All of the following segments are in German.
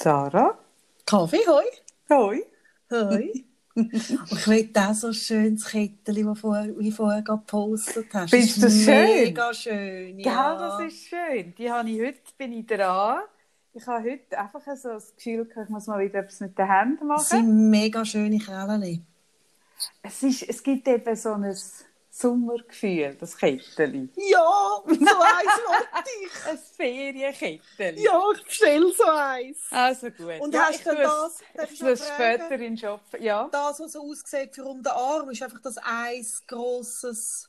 Sarah? Kaffee, hoi. Hoi. Hoi. Und ich will auch so schönes Kettchen, das vorher, wie vorher gepostet hast. Findest du Das ist schön? Mega schön, ja. Ja, das ist schön. Die habe ich heute, bin ich dran. Ich habe heute einfach so das Gefühl, ich muss mal wieder etwas mit den Händen machen. Das sind mega schöne Krällen. Es, ist, es gibt eben so ein Sommergefühl, das Kettchen. Ja, so eins wollte ich. Ein Ferienkettchen. Ja, ich bestelle so eins. Also gut. Und ja, hast du das- Ich fragen? später in Shop. Ja. Das, was so aussieht für um den Arm, ist einfach das eins grosses...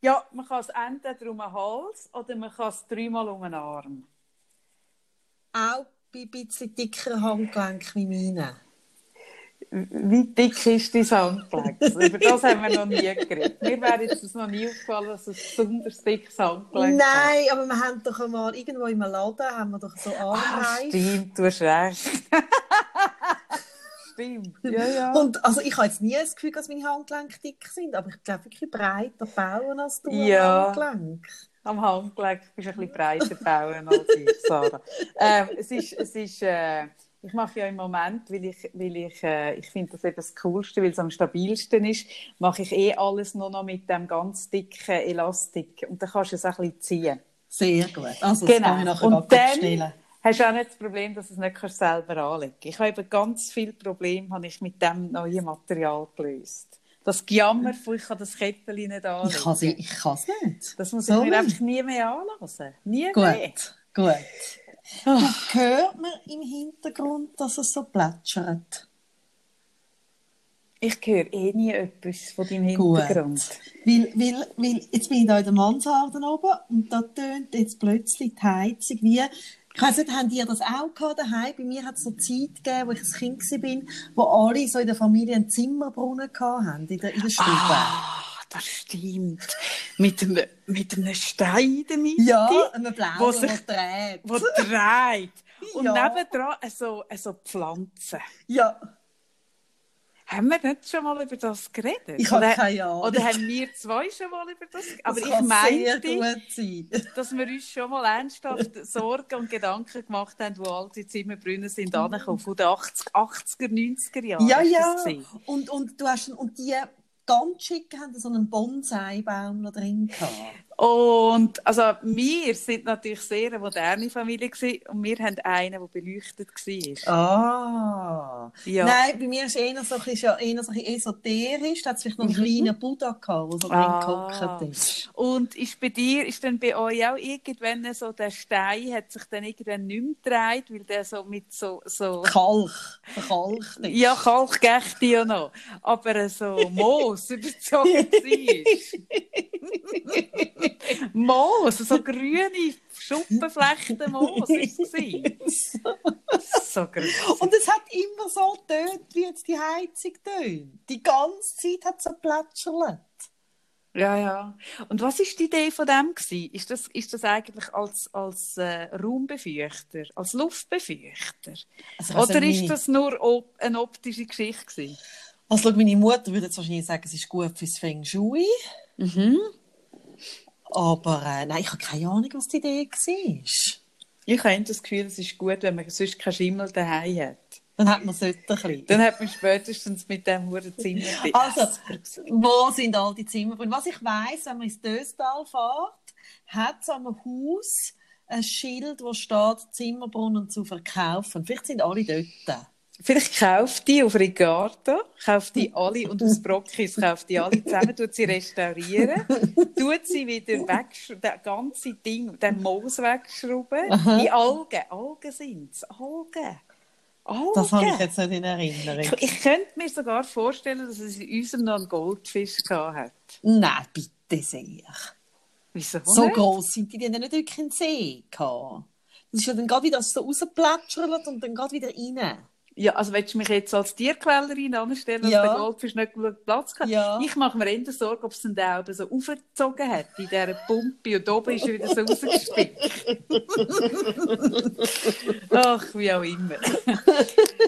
ja, man kann es entweder um den Hals oder man kann es dreimal um den Arm. Auch bei ein bisschen dickeren Handgelenk wie meine. Wie dick ist dein Handgelenk? Über das haben wir noch nie geredet. Mir wäre jetzt das noch nie aufgefallen, dass es ein besonders dickes Handgelenk hat. Nein, aber wir haben doch einmal irgendwo im Laden haben wir doch so Ah, Armreif. stimmt, du hast recht. stimmt, ja, ja. Und also ich habe jetzt nie das Gefühl, dass meine Handgelenke dick sind, aber ich glaube wirklich breiter bauen als du Ja. am Handgelenk. Am Handgelenk bist du ein bisschen breiter bauen als ich, Sarah. ähm, es ist, es ist, äh, ich mache ja im Moment, weil ich, weil ich, äh, ich finde das eben das Coolste, weil es am stabilsten ist, mache ich eh alles nur noch mit dem ganz dicken Elastik. Und dann kannst du es auch ein bisschen ziehen. Sehr gut. Also Genau. kann ich nachher Und dann bestellen. hast du auch nicht das Problem, dass du es nicht kannst selber anlegen kannst. Ich habe eben ganz viele Probleme habe ich mit dem neuen Material gelöst. Das Gejammer von ich kann das Kettchen nicht anlegen. Ich kann es ich kann's nicht. Das muss So ich mir einfach nie mehr anlassen. Nie mehr. Gut, gut. Ah. Hört man im Hintergrund, dass es so plätschert? Ich höre eh nie etwas von deinem Gut. Hintergrund. Weil, weil, weil jetzt bin ich da in der Mansarde oben und da tönt jetzt plötzlich die Heizung wie... Ich weiss nicht, habt ihr das auch gehabt daheim? Bei mir hat es so Zeit gegeben, wo ich ein Kind war, wo alle so in der Familie einen Zimmerbrunnen hatten, in der, in der Stube. Ah, das stimmt. Mit einem, mit einem Stein in der Mitte, Ja, einen Wo blauen, sich- der dreht. der dreht. Und Ja. nebendran so, so Pflanzen. Ja, Haben wir nicht schon mal über das geredet? ich habe keine Ahnung. Oder haben wir zwei schon mal über das geredet? Aber das ich meinte, sein. dass wir uns schon mal ernsthaft Sorgen und Gedanken gemacht haben, wo all die Zimmerbrunnen sind angekommen, von den 80, 80er, 90er Jahren. Ja, ja. Und, und, du hast, und die ganz schick haben so einen Bonsai-Baum noch drin gehabt. Und also wir sind natürlich sehr eine moderne Familie gewesen, und wir haben einen, der beleuchtet war. Ah. Ja. Nein, bei mir ist eher so ein bisschen, ja, eher so ein bisschen esoterisch. Da hat vielleicht noch einen kleinen Buddha gehabt, der so Ah. ist. Und ist bei dir, ist dann bei euch auch irgendwann so der Stein, hat sich dann irgendwann nicht mehr gedreht, weil der so mit so, so Kalk, verkalkt ist. ja, Kalk gächte ja noch, aber so Moos überzogen war. Moos, so grüne Schuppenflechten Moos ist. So. Und es hat immer so getönt, wie jetzt die Heizung tönt. Die ganze Zeit hat es so plätschert. Ja, ja. Und was ist die Idee von dem gewesen? Ist das, ist das eigentlich als, als äh, Raumbefeuchter, als Luftbefeuchter? Also, also Oder meine, ist das nur op eine optische Geschichte gewesen? Also, meine Mutter würde jetzt wahrscheinlich sagen, es ist gut fürs Feng Shui. Mhm. Aber äh, nein, ich habe keine Ahnung, was die Idee war. Ich habe das Gefühl, es ist gut, wenn man sonst keinen Schimmel daheim hat. Dann hat man es dort ein bisschen. Dann hat man spätestens mit dem Huren Zimmer. Also, wo sind all die Zimmerbrunnen? Was ich weiss, wenn man ins Döstal fährt, hat es am Haus ein Schild, wo steht Zimmerbrunnen zu verkaufen. Vielleicht sind alle dort. Vielleicht kauft die auf Ricardo, kauft die alle und aus Brockis kauft die alle zusammen, tut sie restaurieren, tut sie wieder weg, das ganze Ding, den Moos wegschrauben. Aha. Die Algen, Algen sind es, Algen. Algen. Das habe ich jetzt nicht in Erinnerung. ich, ich könnte mir sogar vorstellen, dass es in unserem noch einen Goldfisch gehabt hat. Nein, bitte sehr. Wieso So nicht? gross sind die, die haben nicht wirklich einen See gehabt. Das ist ja dann gerade wieder so rausplätschert und dann gerade wieder rein. Ja, also willst du mich jetzt als Tierquälerin anstellen, dass Ja. der Goldfisch nicht genug Platz hat? Ja. Ich mache mir eher Sorgen, ob es den da oben so aufgezogen hat, in dieser Pumpe, und oben ist er wieder so rausgespickt. Ach, wie auch immer.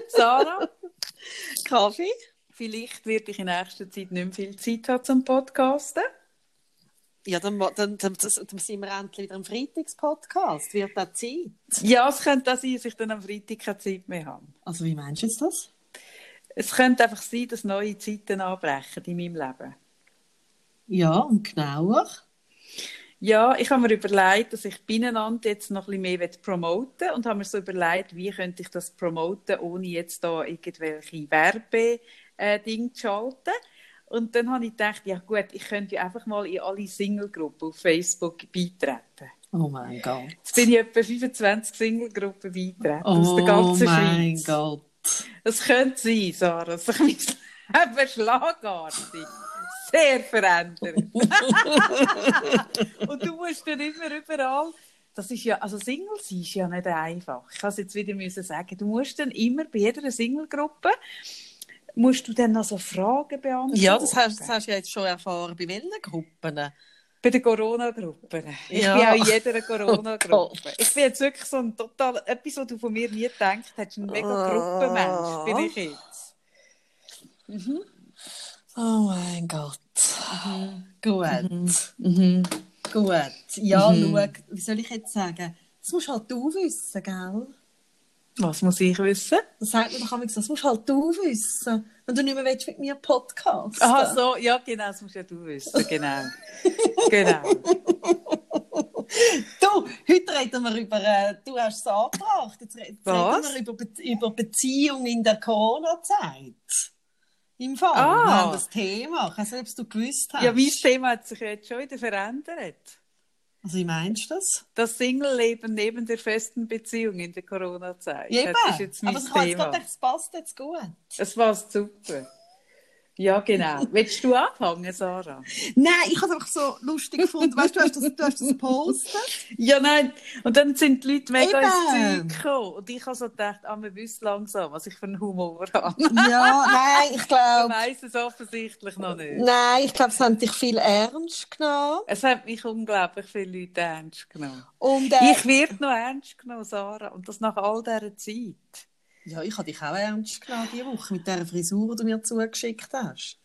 Sarah, Kaffee? vielleicht werde ich in nächster Zeit nicht mehr viel Zeit haben zum Podcasten. Ja, dann, dann, dann, dann sind wir endlich wieder im Freitagspodcast. Wird das Zeit? Ja, es könnte auch sein, dass ich dann am Freitag keine Zeit mehr habe. Also wie meinst du das? Es könnte einfach sein, dass neue Zeiten anbrechen in meinem Leben. Ja, und genauer? Ja, ich habe mir überlegt, dass ich Binnenland jetzt noch ein bisschen mehr promoten und habe mir so überlegt, wie könnte ich das promoten, ohne jetzt da irgendwelche Werbe äh, zu schalten. Und dann habe ich gedacht, ja gut, ich könnte ja einfach mal in alle Single-Gruppen auf Facebook beitreten. Oh mein Gott. Jetzt bin ich etwa 25 Single-Gruppen beitreten oh aus der ganzen Schweiz. Oh mein. Gott. Es könnte sein, Sarah, dass sich mein Leben schlagartig sehr verändert. Und du musst dann immer überall das ist ja, also Single sein ist ja nicht einfach. Ich es jetzt wieder müssen sagen. Du musst dann immer bei jeder Single-Gruppe musst du dann noch so Fragen beantworten. Ja, das hast, das hast du ja jetzt schon erfahren. Bei welchen Gruppen? Bei den Corona-Gruppen. Ich Ja. bin auch in jeder Corona-Gruppe. Oh ich bin jetzt wirklich so ein total, etwas, was du von mir nie gedacht hättest, ein mega Gruppenmensch bin ich jetzt. Oh mein Gott. Gut. Mhm. Gut. Ja, schau, wie soll ich jetzt sagen? Das musst halt du wissen, gell? Was muss ich wissen? Das sagt man doch manchmal das musst halt du wissen, wenn du nicht mehr willst mit mir Podcast. Aha, so, ja, genau, das musst ja du wissen, genau. genau. Du, heute reden wir über, äh, du hast es angebracht, jetzt reden wir über, Be über Beziehung in der Corona-Zeit. Im Fall, Ah. wir haben das Thema. Ich weiß nicht, ob du gewusst hast. Ja, mein Thema hat sich jetzt schon wieder verändert. Wie meinst du das? Das Single-Leben neben der festen Beziehung in der Corona-Zeit. Ja, Aber ich habe jetzt gedacht, es passt jetzt gut. Es passt super. Ja, genau. Willst du anfangen, Sarah? Nein, ich habe es einfach so lustig gefunden. Weißt du, du hast das, du hast das gepostet. Ja, nein. Und dann sind die Leute mega Eben. ins Zeug gekommen. Und ich habe so gedacht, ah, man wüsste langsam, was ich für einen Humor habe. Ja, nein, ich Ich glaube, weiss es offensichtlich noch nicht. nein, ich glaube, es haben dich viel ernst genommen. Es hat mich unglaublich viele Leute ernst genommen. Und, äh, Ich werde noch ernst genommen, Sarah. Und das nach all dieser Zeit. Ja, ich habe dich auch ernst genommen diese Woche mit der Frisur, die du mir zugeschickt hast.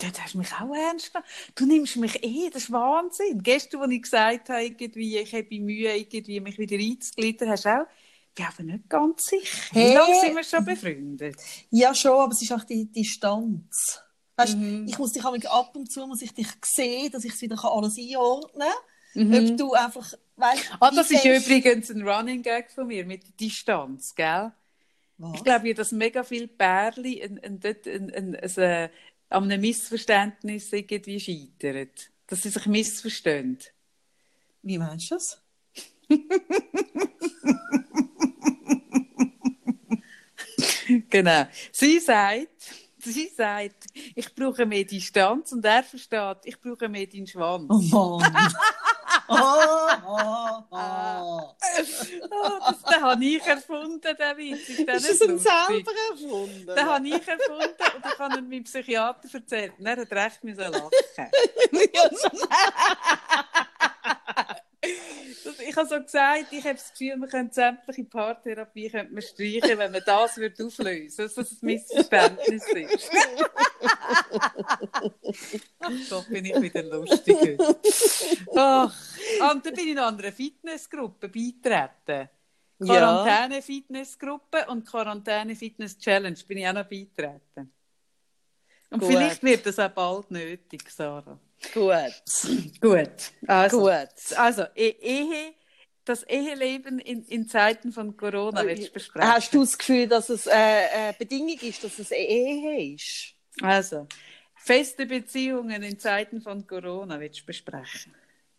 Ja, du hast mich auch ernst genommen. Du nimmst mich eh, das ist Wahnsinn. Gestern, als ich gesagt habe, irgendwie, ich habe Mühe, irgendwie mich wieder einzugliedern, hast du auch, ich bin aber nicht ganz sicher. Hey. Wie lange sind wir schon befreundet? Ja, schon, aber es ist auch die Distanz. Weißt, Mhm. ich muss dich ab und zu muss ich dich sehen, dass ich es wieder alles einordnen kann. Mhm. Ob du einfach, weißt, Ah, das ist fest- übrigens ein Running Gag von mir mit der Distanz, gell? Was? Ich glaube, dass mega viele Pärchen ein, ein, ein, ein, ein, äh, an einem Missverständnis irgendwie scheitern. Dass sie sich missverstehen. Wie meinst du das? Genau. Sie sagt, sie sagt, ich brauche mehr Distanz und er versteht, ich brauche mehr deinen Schwanz. Oh Mann. oh, oh, oh. Ah, das, den habe ich erfunden, den Witz. Ist, der Ist das ein selber erfunden? Den habe ich erfunden und ich habe ihn meinem Psychiater erzählt. Und er hat recht müssen lachen. Ich habe so gesagt, ich habe das Gefühl, wir können sämtliche Paartherapie könnte man streichen, wenn man das würde auflösen würde, dass das ein Missverständnis ist. Ach, doch bin ich wieder lustig. heute. Ach, und dann bin ich noch an einer Fitnessgruppe beitreten. Quarantäne-Fitnessgruppe und Quarantäne-Fitness-Challenge bin ich auch noch beitreten. Und Gut. vielleicht wird das auch bald nötig, Sarah. Gut. Gut. Also, Gut. also E- Ehe, das Eheleben in, in Zeiten von Corona willst du besprechen? Hast du das Gefühl, dass es äh, äh, Bedingung ist, dass es eine Ehe ist? Also, feste Beziehungen in Zeiten von Corona willst du besprechen?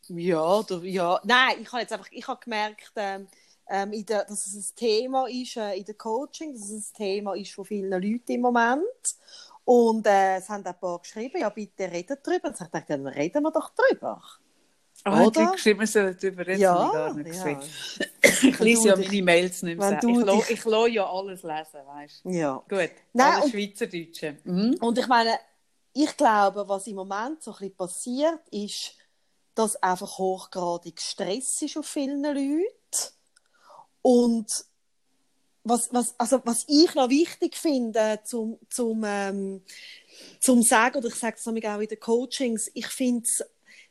Ja, du, ja. Nein, ich habe jetzt einfach, ich habe gemerkt, ähm, ähm, der, dass es ein Thema ist äh, in der Coaching, dass es ein Thema ist von vielen Leuten im Moment. Und äh, es haben ein paar geschrieben, ja bitte redet drüber. Und ich dachte, dann reden wir doch drüber. Oh, hat Oder? Leute geschrieben, sollen darüber reden? Ja, gar nicht ja. gesehen. Ich lese ja meine Mails nicht mehr. Ich, dich- ich lasse ja alles lesen, weißt du. Ja. Gut, Nein, alles und- Schweizerdeutsche. Mhm. Und ich meine, ich glaube, was im Moment so ein bisschen passiert, ist, dass einfach hochgradig Stress ist auf vielen Leuten. Und was, was, also was ich noch wichtig finde, zum, zum, ähm, zum sagen, oder ich sage es nämlich auch in den Coachings, ich finde es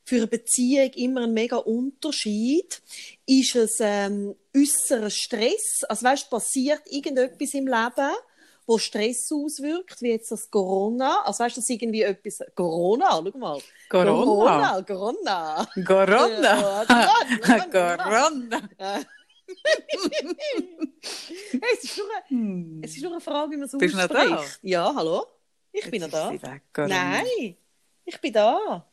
für eine Beziehung immer ein mega Unterschied. Ist es ähm, äußerer Stress? Also weißt, passiert irgendetwas im Leben, wo Stress auswirkt, wie jetzt das Corona? Also weißt du, das irgendwie etwas Corona, schau mal. Corona. Corona. Corona. Ja, Corona. es, ist nur eine, Hm. es ist nur eine Frage, wie man es Bist du noch ausspricht. da? Ja, hallo? Ich bin noch Jetzt da. weg, Corona. Nein, ich bin da.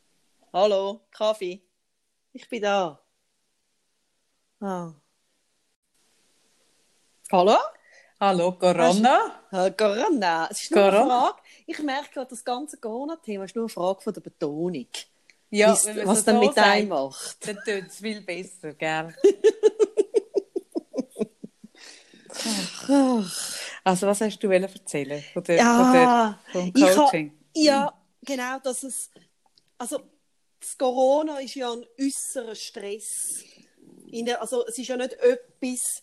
Hallo, Kaffee. Ich bin da. Ah. Hallo? Hallo, Corona? Ah, Corona. Es ist nur eine Corona? Frage. Ich merke gerade, das ganze Corona-Thema ist nur eine Frage von der Betonung. Ja, Wie's- wenn was so dann so mit einem macht. Dann tut es viel besser, gell? Also, was hast du erzählen von der, Ja, von der, vom ich ha- Coaching? Ja, genau, dass es, also das Corona ist ja ein äußerer Stress. Der, also es ist ja nicht etwas,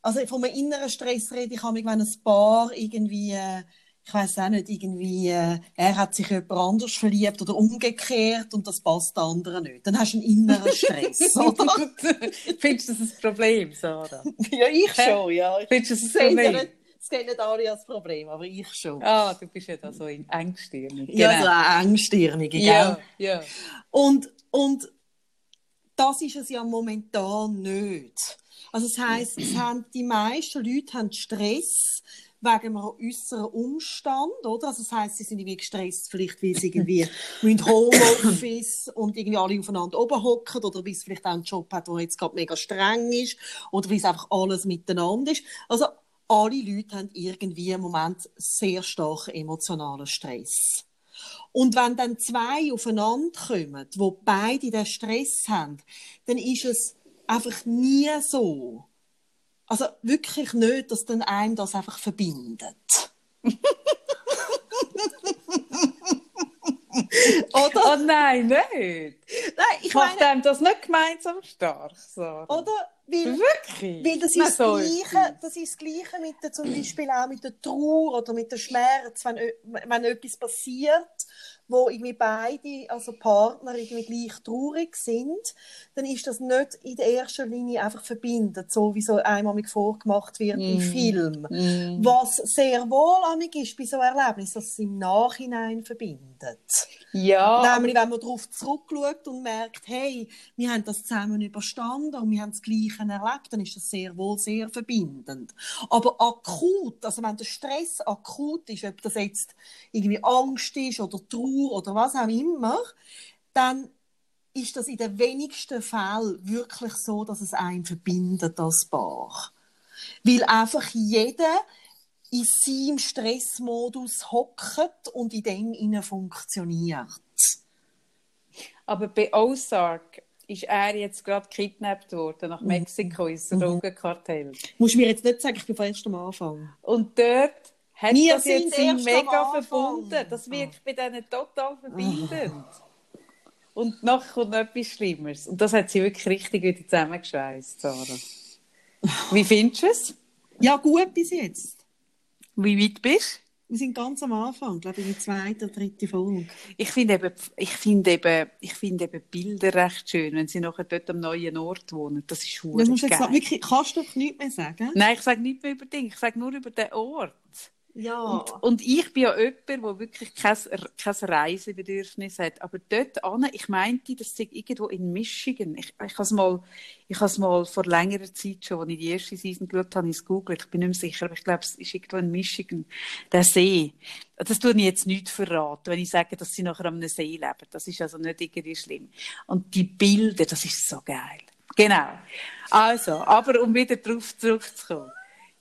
also von einem inneren Stress rede ich wenn ein Paar irgendwie, äh, ich weiß auch nicht, irgendwie, äh, er hat sich jemand anders verliebt oder umgekehrt und das passt der andere nicht. Dann hast du einen inneren Stress, oder? Findest du das ein Problem, Sarah? ja, ich schon, ja. Findest du das ein Problem? Das sehen nicht alle als Problem, aber ich schon. Ah, du bist ja da so in engstirnig. Ja, so eine engstirnige, gell? ja, ja. Und, und das ist es ja momentan nicht. Also das heisst, es haben, die meisten Leute haben Stress wegen einem äußeren Umstand, oder? Also das heisst, sie sind irgendwie gestresst, vielleicht weil sie irgendwie mit Homeoffice und irgendwie alle aufeinander oben hocken oder weil sie vielleicht auch einen Job hat, der jetzt gerade mega streng ist oder weil es einfach alles miteinander ist. Also alle Leute haben irgendwie im Moment sehr stark emotionalen Stress. Und wenn dann zwei aufeinander kommen, wo beide den Stress haben, dann ist es einfach nie so. Also wirklich nicht, dass dann einem das einfach verbindet. Oder? Oh nein, nicht. Nein, ich Macht meine, einem das nicht gemeinsam stark, Sarah? oder? Weil, Wirklich? Weil das ist, das Gleiche, das ist das Gleiche mit der, zum Beispiel auch mit der Trauer oder mit dem Schmerz, wenn, wenn etwas passiert, wo irgendwie beide, also Partner, irgendwie gleich traurig sind, dann ist das nicht in der ersten Linie einfach verbindet, so wie so einmal vorgemacht wird im Mm. Film. Mm. Was sehr wohl ist bei so einem Erlebnis, dass es im Nachhinein verbindet. Ja, Nämlich, wenn man darauf zurückschaut und merkt, hey, wir haben das zusammen überstanden und wir haben das Gleiche erlebt, dann ist das sehr wohl sehr verbindend. Aber akut, also wenn der Stress akut ist, ob das jetzt irgendwie Angst ist oder Trauer oder was auch immer, dann ist das in den wenigsten Fällen wirklich so, dass es einen verbindet als Paar. Weil einfach jeder in seinem Stressmodus hockt und in dem funktioniert. aber bei Ozark ist er jetzt gerade kidnappt worden nach Mexiko ins Mhm. Drogenkartell. Musst du mir jetzt nicht sagen, ich bin erst am Anfang. Und dort hat Wir das jetzt sind mega verbunden. Das wirkt bei denen total verbindend. Und nachher kommt noch etwas Schlimmeres. Und das hat sie wirklich richtig wieder zusammengeschweißt, Sarah. Wie findest du es? Ja, gut bis jetzt. Wie weit bist Wir sind ganz am Anfang, glaube ich, in der zweiten oder dritten Folge. Ich finde eben, ich finde eben, ich finde eben Bilder recht schön, wenn sie nachher dort am neuen Ort wohnen. Das ist Das musst du jetzt geil. wirklich, kannst du doch nichts mehr sagen? Nein, ich sage nicht mehr über Dinge, ich sage nur über den Ort. Ja. Und, und ich bin ja jemand, der wirklich kein, kein Reisebedürfnis hat. Aber dort an, ich meinte, das sei irgendwo in Michigan. Ich, ich habe es mal, ich habe mal vor längerer Zeit schon, als ich die erste Season geschaut habe, ins Google. Ich bin nicht mehr sicher, aber ich glaube, es ist irgendwo in Michigan. Der See. Das tue ich jetzt nicht verraten, wenn ich sage, dass sie nachher am See leben. Das ist also nicht irgendwie schlimm. Und die Bilder, das ist so geil. Genau. Also, aber um wieder darauf zurückzukommen.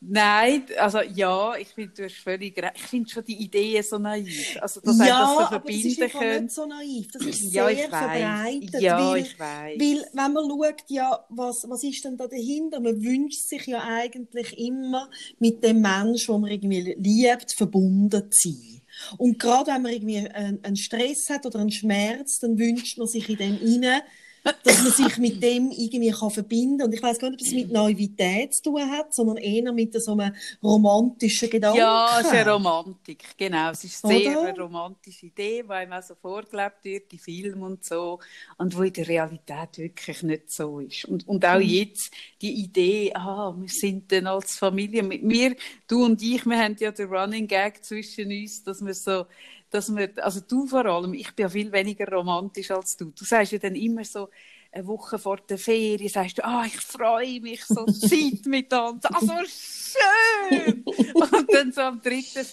Nein, also ja, ich finde, du hast völlig recht. Ich finde schon die Idee so naiv. Also, dass ja, das so aber das ist verbinden einfach können. nicht so naiv. Das ist Ja, sehr verbreitet. Ja, weil, ich weiss. Weil, wenn man schaut, ja, was, was ist denn da dahinter? Man wünscht sich ja eigentlich immer, mit dem Menschen, den man irgendwie liebt, verbunden zu sein. Und gerade wenn man irgendwie einen, einen Stress hat oder einen Schmerz, dann wünscht man sich in dem inne dass man sich mit dem irgendwie kann verbinden kann. Und ich weiß gar nicht, ob es mit Naivität zu tun hat, sondern eher mit so einem romantischen Gedanken. Ja, es ist eine Romantik, genau. Es ist sehr eine romantische Idee, die einem auch so vorgelebt wird, die Filme und so, und wo in der Realität wirklich nicht so ist. Und, und auch mhm. jetzt die Idee, ah, wir sind dann als Familie, mit mir, du und ich, wir haben ja den Running Gag zwischen uns, dass wir so dass wir, also du vor allem, ich bin ja viel weniger romantisch als du. Du sagst ja dann immer so, eine Woche vor der Ferie sagst du, ah, ich freue mich so Zeit mit uns, ah, so schön! und dann so am dritten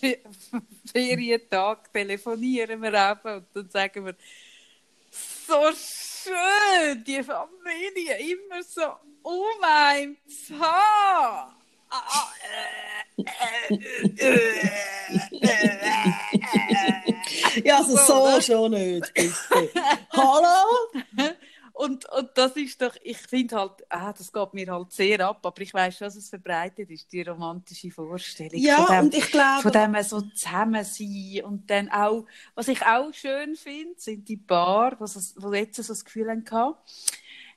Ferientag telefonieren wir eben und dann sagen wir, so schön, die Familie immer so um ein Haar. Ja, also so, so schon nicht, bitte. Hallo? Und, und das ist doch, ich finde halt, ah, das geht mir halt sehr ab, aber ich weiß schon, dass es verbreitet ist, die romantische Vorstellung. Ja, von dem, und ich glaube... Von dem so zusammen sein und dann auch, was ich auch schön finde, sind die Paar, die jetzt so das Gefühl haben,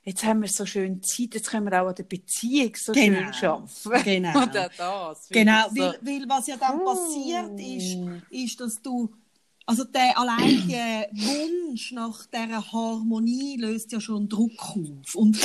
jetzt haben wir so schön Zeit, jetzt können wir auch an der Beziehung so genau. schön arbeiten. Genau. Oder das. Genau, so. weil, weil was ja dann passiert ist, ist, dass du also der allein der Wunsch nach dieser Harmonie löst ja schon Druck auf. Und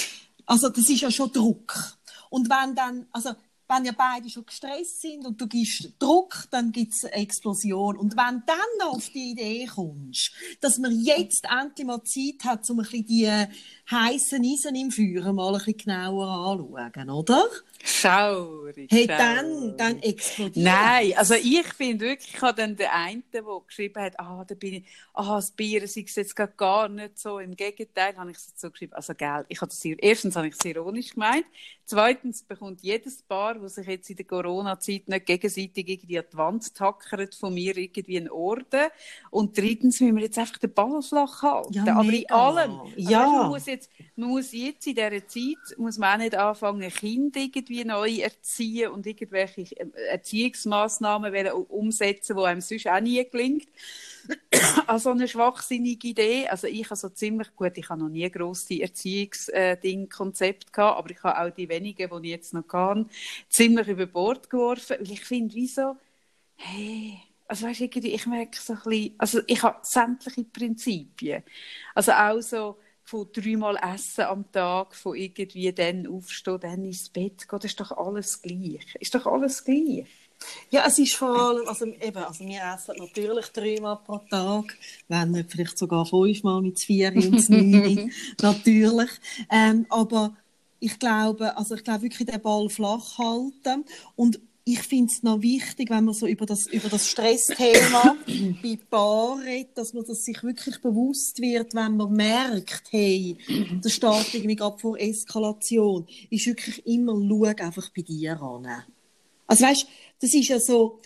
also das ist ja schon Druck. Und wenn dann, also wenn ja beide schon gestresst sind und du gibst Druck, dann gibt es eine Explosion. Und wenn dann noch auf die Idee kommst, dass man jetzt endlich mal Zeit hat, um ein bisschen die heißen Eisen im Feuer mal ein bisschen genauer anzuschauen, oder? Schaurig. Hey, dann, dann explodiert. Nein, also ich finde wirklich, ich habe dann den einen, der geschrieben hat, ah, da bin ich, ah, das Bier ist jetzt gar nicht so. Im Gegenteil habe ich es so geschrieben. Also, gell, ich habe das, erstens habe ich es ironisch gemeint. Zweitens bekommt jedes Paar, das sich jetzt in der Corona-Zeit nicht gegenseitig irgendwie an die Wand tackert, von mir irgendwie einen Orden. Und drittens müssen wir jetzt einfach den Ball flach halten. Ja, Aber in allem. Also, ja. Also, man, muss jetzt, man muss jetzt in dieser Zeit, muss man auch nicht anfangen, Kinder irgendwie neu erziehen und irgendwelche Erziehungsmaßnahmen umsetzen, die einem sonst auch nie gelingt also eine schwachsinnige Idee. Also ich habe so ziemlich gut, ich habe noch nie grosse Erziehungsding-Konzept gehabt, aber ich habe auch die wenigen, die ich jetzt noch kann, ziemlich über Bord geworfen, weil ich finde, wieso, hey, also weißt, irgendwie, ich merke so ein bisschen, also ich habe sämtliche Prinzipien. Also auch so von dreimal Essen am Tag, von irgendwie dann aufstehen, dann ins Bett gehen, das ist doch alles gleich. Ist doch alles gleich. Ja, es ist vor allem, also eben, also wir essen natürlich dreimal pro Tag, wenn nicht vielleicht sogar fünfmal mit vier und neun, natürlich. Ähm, aber ich glaube, also ich glaube wirklich den Ball flach halten und ich finde es noch wichtig, wenn man so über das, über das Stressthema bei Paaren redet, dass man das sich wirklich bewusst wird, wenn man merkt, hey, das steht irgendwie gerade vor Eskalation, ist wirklich immer, schau einfach bei dir an. Also weißt, das ist ja so,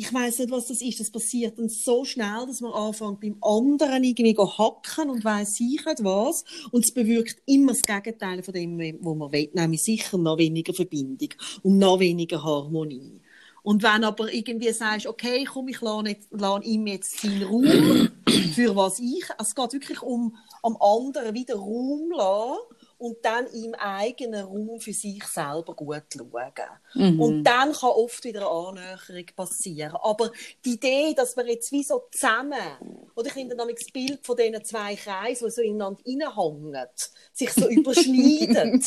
ich weiß nicht, was das ist. Das passiert dann so schnell, dass man anfängt beim anderen irgendwie hacken und weiß ich nicht was. Und es bewirkt immer das Gegenteil von dem, was man will, nämlich sicher noch weniger Verbindung und noch weniger Harmonie. Und wenn aber irgendwie sagst, okay, komm, ich lasse, lasse ihm jetzt seinen Raum, für was ich, es geht wirklich um am anderen wieder Raum lassen und dann im eigenen Raum für sich selber gut schauen. Mhm. Und dann kann oft wieder eine Annäherung passieren. Aber die Idee, dass wir jetzt wie so zusammen, oder ich finde dann das Bild von diesen zwei Kreisen, die so ineinander reinhängen, sich so überschneiden,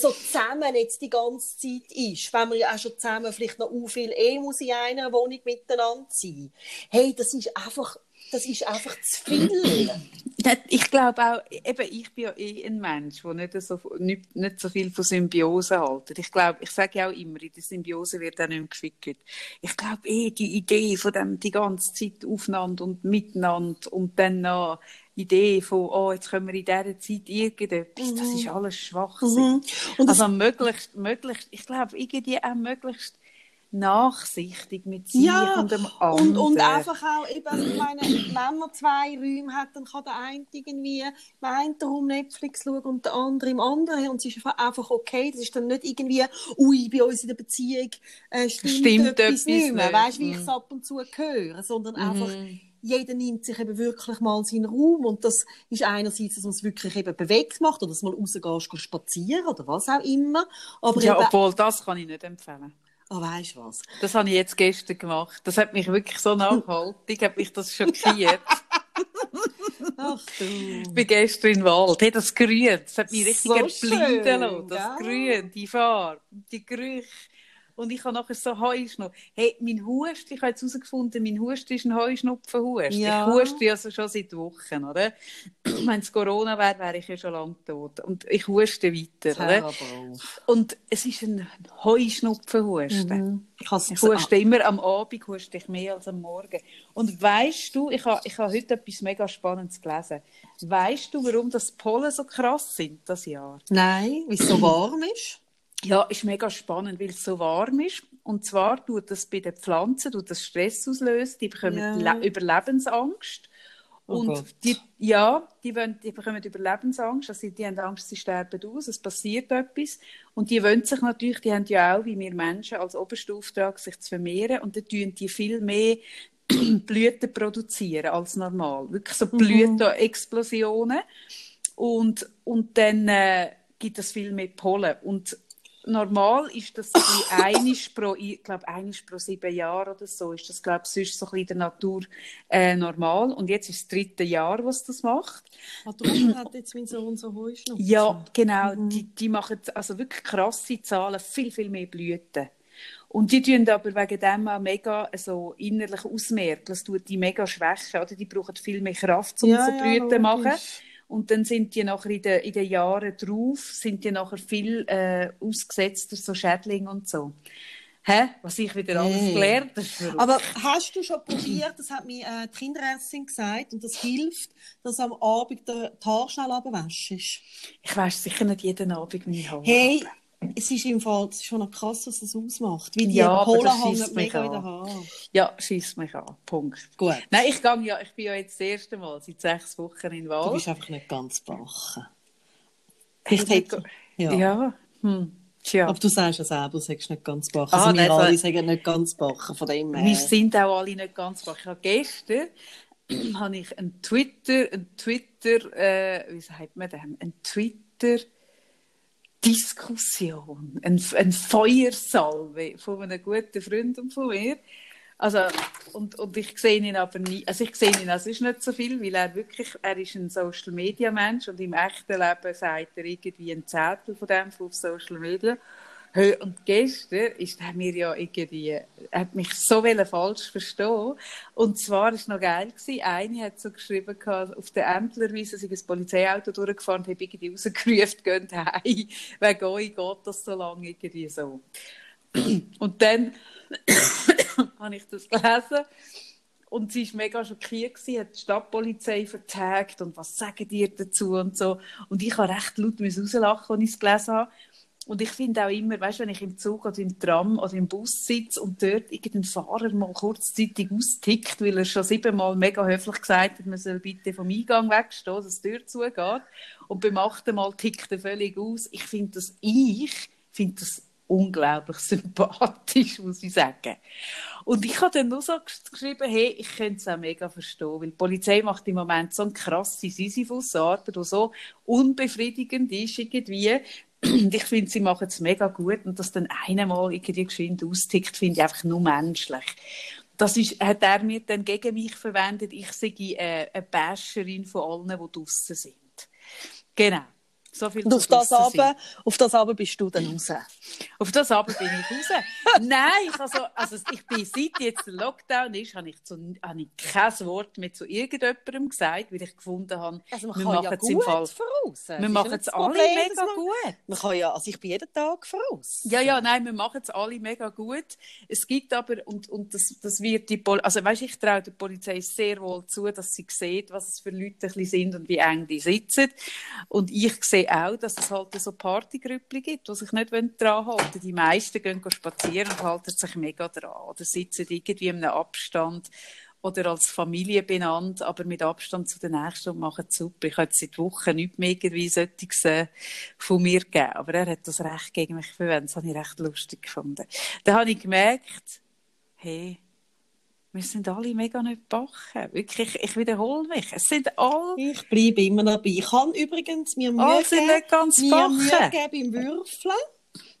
so zusammen jetzt die ganze Zeit ist, wenn wir ja auch schon zusammen vielleicht noch u viel eh muss in einer Wohnung miteinander sein. Hey, das ist einfach das ist einfach zu viel. Ich glaube auch, eben, ich bin ja eh ein Mensch, der nicht so, nicht, nicht so viel von Symbiose hält. Ich glaube, ich sage ja auch immer, in der Symbiose wird auch nicht mehr gefickert. Ich glaube eh, die Idee von dem die ganze Zeit aufeinander und miteinander und dann noch Idee von, oh, jetzt können wir in dieser Zeit irgendetwas, mhm. das ist alles Schwachsinn. Mhm. also möglichst, möglichst, ich glaube, irgendwie auch möglichst nachsichtig mit sich ja, und dem anderen. Und, und einfach auch, eben, ich meine, wenn man zwei Räume hat, dann kann der eine irgendwie im einen Raum Netflix schauen und der andere im anderen. Und es ist einfach okay. Das ist dann nicht irgendwie, ui, bei uns in der Beziehung äh, stimmt, stimmt etwas, etwas nicht mehr. Weißt du, wie ich es ab und zu höre, sondern mhm. einfach, jeder nimmt sich eben wirklich mal seinen Raum und das ist einerseits, dass man es wirklich eben bewegt macht oder dass man rausgehst, spazieren oder was auch immer. Aber ja, obwohl, das kann ich nicht empfehlen. Ah, oh, weißt du was? Das habe ich jetzt gestern gemacht. Das hat mich wirklich so nachhaltig, hat mich das schockiert. Ach du. Ich bin gestern im Wald. Hey, das Grün, das hat mich richtig so erblinden lassen. Das Grün, die Farbe, die Gerüche. Und ich habe nachher so Heuschnupfen. Hey, mein Husten, ich habe jetzt herausgefunden, mein Husten ist ein Heuschnupfenhusten. Ja. Ich huste also schon seit Wochen, oder? Wenn es Corona wäre, wäre ich ja schon lange tot. Und ich huste weiter, oder? Und es ist ein Heuschnupfenhusten. Mhm. Ich, ich huste immer am Abend, huste ich mehr als am Morgen. Und weißt du, ich habe, ich habe heute etwas mega Spannendes gelesen. Weißt du, warum das Pollen so krass sind, das Jahr? Nein, weil es so warm ist. Ja, ist mega spannend, weil es so warm ist. Und zwar tut das bei den Pflanzen tut das Stress auslösen. Die bekommen ja. Überlebensangst. Oh und Gott. die, ja, die, wollen, die bekommen Überlebensangst. Also die haben Angst, sie sterben aus, es passiert etwas. Und die wollen sich natürlich, die haben ja auch, wie wir Menschen, als obersten Auftrag, sich zu vermehren. Und dann tun die viel mehr Blüten produzieren als normal. Wirklich so mhm. Blütenexplosionen. Und, und dann äh, gibt es viel mehr Pollen. Und normal ist das einisch pro, ich glaube, einisch pro sieben Jahre oder so, ist das, glaube ich, sonst so ein bisschen in der Natur äh, normal. Und jetzt ist das dritte Jahr, was das macht. Ah, darum hat jetzt mein Sohn so Heuschnupfen. Ja, genau. Mhm. Die, die machen also wirklich krasse Zahlen, viel, viel mehr Blüten. Und die tun aber wegen dem auch mega so innerlich ausmerken. Das tut die mega schwächen, oder? Die brauchen viel mehr Kraft, um ja, so Blüten zu ja, machen. Und dann sind die nachher in den, in den Jahren drauf, sind die nachher viel äh, ausgesetzter, so Schädlinge und so. Hä? Was ich wieder alles hey. gelernt habe. Aber hast du schon probiert, das hat mir äh, die Kinderärztin gesagt, und das hilft, dass am Abend der Haar schnell abwäschst? Ich wasche sicher nicht jeden Abend meine Haare. Hey, es ist im Fall schon krass, was das ausmacht. Wie die ja, Cola hängen mega in den Haaren. Ja, schießt mich an. Punkt. Gut. Nein, ich, gehe ja, ich bin ja jetzt das erste Mal seit sechs Wochen in Wald. Du bist einfach nicht ganz bachen. Ich hätte... Ja. ja. Hm. Tja. Aber du sagst ja selber, du sagst nicht ganz bachen. Ah, also wir alle also, sagen nicht ganz bachen, von dem her. Wir sind auch alle nicht ganz bachen. Ich habe gestern habe ich einen Twitter, einen Twitter, äh, wie sagt man das? Ein Twitter Diskussion, ein, ein Feuersalve von einem guten Freund von mir. Also, und, und ich sehe ihn aber nie, also ich sehe ihn, also ist nicht so viel, weil er wirklich, er ist ein Social Media Mensch und im echten Leben sagt er irgendwie ein Zettel von dem auf Social Media. Und gestern ist er mir ja irgendwie, er hat mich so falsch verstehen. Und zwar war es noch geil gewesen. Eine hat so geschrieben, auf der Ämtlerwiese sei ein Polizeiauto durchgefahren habe irgendwie rausgerufen, geht heim. Wegen euch geht das so lange irgendwie so. Und dann habe ich das gelesen. Und sie war mega schockiert, gewesen, hat die Stadtpolizei vertagt und was sagen die dazu und so. Und ich habe recht laut rauslachen, als ich es gelesen habe. Und ich finde auch immer, weißt, wenn ich im Zug oder im Tram oder im Bus sitze und dort irgendein Fahrer mal kurzzeitig austickt, weil er schon siebenmal mega höflich gesagt hat, man soll bitte vom Eingang wegstehen, dass die Tür zugeht. Und beim achten Mal tickt er völlig aus. Ich finde das, ich finde das unglaublich sympathisch, muss ich sagen. Und ich habe dann nur so geschrieben, hey, ich könnte es auch mega verstehen, weil die Polizei macht im Moment so eine krasse Sisyphus-Arbeit, die so unbefriedigend ist irgendwie, ich finde, sie machen es mega gut. Und dass dann einmal irgendwie geschwind austickt, finde ich einfach nur menschlich. Das ist, hat er mir dann gegen mich verwendet. Ich sei äh, eine Basherin von allen, die draußen sind. Genau. So viel und auf das, aber, auf das aber bist du dann raus. Auf das aber bin ich raus. Nein, ich, also, also ich bin, seit jetzt der Lockdown ist, habe ich, zu, habe ich kein Wort mehr zu irgendjemandem gesagt, weil ich gefunden habe, also man wir machen ja es im Fall. Voraus. Wir machen es alle mega man, gut. Man kann ja, also ich bin jeden Tag voraus. Ja, ja, nein, wir machen es alle mega gut. Es gibt aber, und, und das, das wird die Pol also weißt, ich traue der Polizei sehr wohl zu, dass sie sieht, was es für Leute sind und wie eng die sitzen. Und ich sehe auch, dass es halt so Partygrüppli gibt, die sich nicht dran halten Die meisten gehen spazieren und halten sich mega dran. Oder sitzen irgendwie in einem Abstand oder als Familie benannt, aber mit Abstand zu den Nächsten und machen super. Ich habe seit Wochen nicht mehr irgendwie solches äh, von mir gegeben. Aber er hat das Recht gegen mich verwendet. Das habe ich recht lustig gefunden. Da habe ich gemerkt, hey, wir sind alle mega nicht backen. Wirklich, ich, wiederhole mich. Es sind alle... Ich bleibe immer dabei. Ich kann übrigens mir Mühe Alle sind nicht ganz geben beim Würfeln.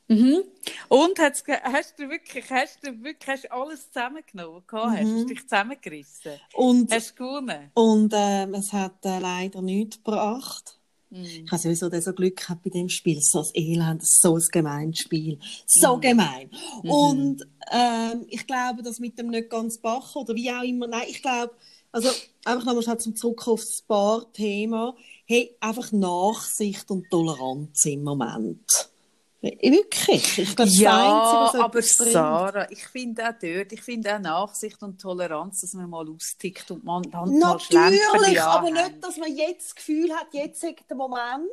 Mhm. Und hat's, ge- hast du wirklich, hast du wirklich hast alles zusammengenommen? gehabt? Hast du dich zusammengerissen? Und, Hast du gewonnen? und ähm, es hat äh, leider nichts gebracht. Mhm. Ich habe sowieso so Glück gehabt bei dem Spiel. So ein Elend, so ein gemeines Spiel. So gemein. Und ähm, ich glaube, dass mit dem nicht ganz bachen oder wie auch immer, nein, ich glaube, also einfach nochmal schnell zum Zurück auf das Bar-Thema. Hey, einfach Nachsicht und Toleranz im Moment. Wirklich. Ich glaube, Ja, Einzige, aber. Sarah, ich finde auch dort, ich finde auch Nachsicht und Toleranz, dass man mal austickt und man dann Natürlich, aber nicht, dass man jetzt das Gefühl hat, jetzt ist der Moment,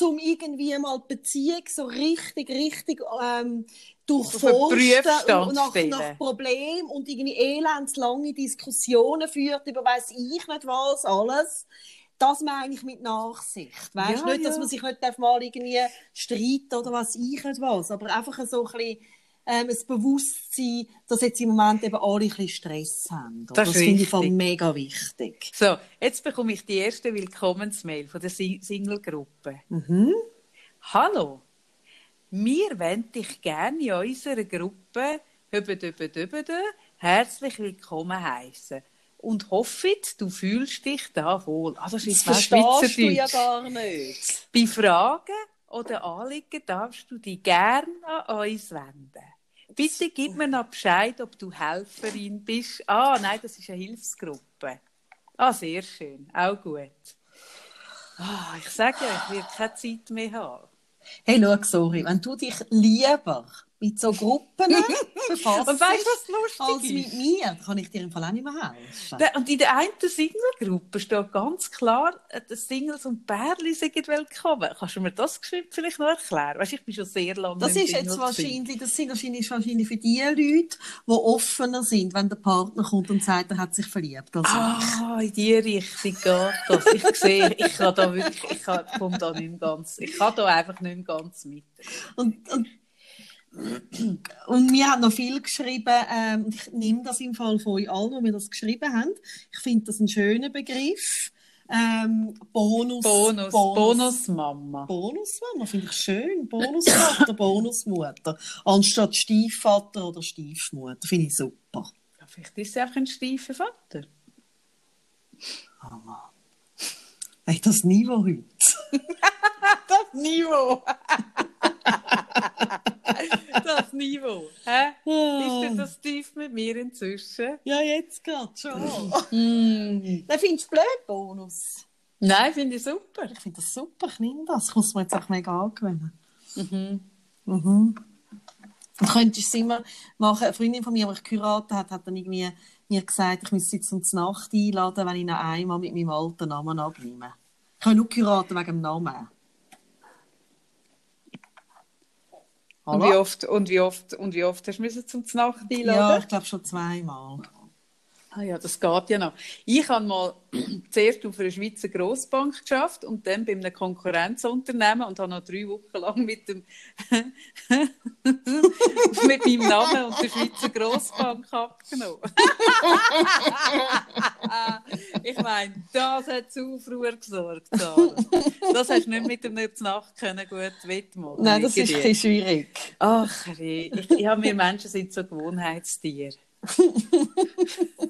um irgendwie mal die Beziehung so richtig, richtig ähm, durchforsten und nach, nach Problem und irgendwie elendslange Diskussionen führt über weiss ich nicht was alles. Das meine ich mit Nachsicht. Weißt Ja, nicht, dass ja. man sich nicht mal irgendwie streiten oder was ich was, aber einfach so ein bisschen ähm, ein Bewusstsein, dass jetzt im Moment eben alle ein bisschen Stress haben. Das das finde ich voll mega wichtig. So, jetzt bekomme ich die erste Willkommensmail von der Si- Single-Gruppe. Mhm. Hallo, wir wollen dich gerne in unserer Gruppe herzlich willkommen heißen und hoffen, du fühlst dich da wohl. Ah, das ist Das verstehst du ja gar nicht. Bei Fragen oder Anliegen darfst du dich gerne an uns wenden. Bitte gib mir noch Bescheid, ob du Helferin bist. Ah, nein, das ist eine Hilfsgruppe. Ah, sehr schön. Auch gut. Ah, ich sage ja, ich werde keine Zeit mehr haben. Hey, schau, sorry, wenn du dich lieber mit so Gruppen befasst Und weißt du, was als lustig mit ist? mir, kann ich dir im Fall auch nicht mehr helfen. Und in der einen Single-Gruppe steht ganz klar, äh, dass Singles und Pärchen sind willkommen. Kannst du mir das geschwind vielleicht noch erklären? Weißt, du, ich bin schon sehr lange Das ist jetzt wahrscheinlich, das sind wahrscheinlich, wahrscheinlich für die Leute, die offener sind, wenn der Partner kommt und sagt, er hat sich verliebt. Also, Ah, in die Richtung geht das. Ich sehe, ich kann da wirklich, ich komme da nicht mehr ganz, ich kann da einfach nicht mehr ganz mit. Und, und, und wir haben noch viel geschrieben, ähm, ich nehme das im Fall von euch allen, die mir das geschrieben haben. Ich finde das ein schöner Begriff. Ähm, Bonus, Bonus, Bonusmama. Bonusmama finde ich schön. Bonusvater, Bonusmutter. Anstatt Stiefvater oder Stiefmutter. Finde ich super. Ja, vielleicht ist sie einfach ein steifer Vater. Hey, das Niveau heute. Das Niveau. das Niveau. Hä? Ist denn das tief mit mir inzwischen? Ja, jetzt gerade schon. Mm. Dann findest du blöd, Bonus. Nein, finde ich super. Ich finde das super, ich nehme das. Ich muss mir jetzt auch mega angewöhnen. Mhm. Mhm. Du könntest es immer machen. Eine Freundin von mir, die ich geheiratet hat, hat dann irgendwie mir gesagt, ich müsste sie zum Nacht einladen, wenn ich noch einmal mit meinem alten Namen abnehme. Ich habe nur geheiratet wegen dem Namen. Und wie oft, und wie oft, und wie oft hast du müssen zum Znacht Ja, einladen? ich glaube schon zweimal. Ah ja, das geht ja noch. Ich habe mal zuerst auf einer Schweizer Grossbank geschafft und dann bei einem Konkurrenzunternehmen und habe noch drei Wochen lang mit dem mit meinem Namen und der Schweizer Grossbank abgenommen. ich meine, das hat zu Aufruhr gesorgt. Sarah. Das hast du nicht mit dem Nacht können gut wettmachen. Nein, das ist ein schwierig. Ach, hey, ich, ich habe mir Menschen sind so Gewohnheitstiere.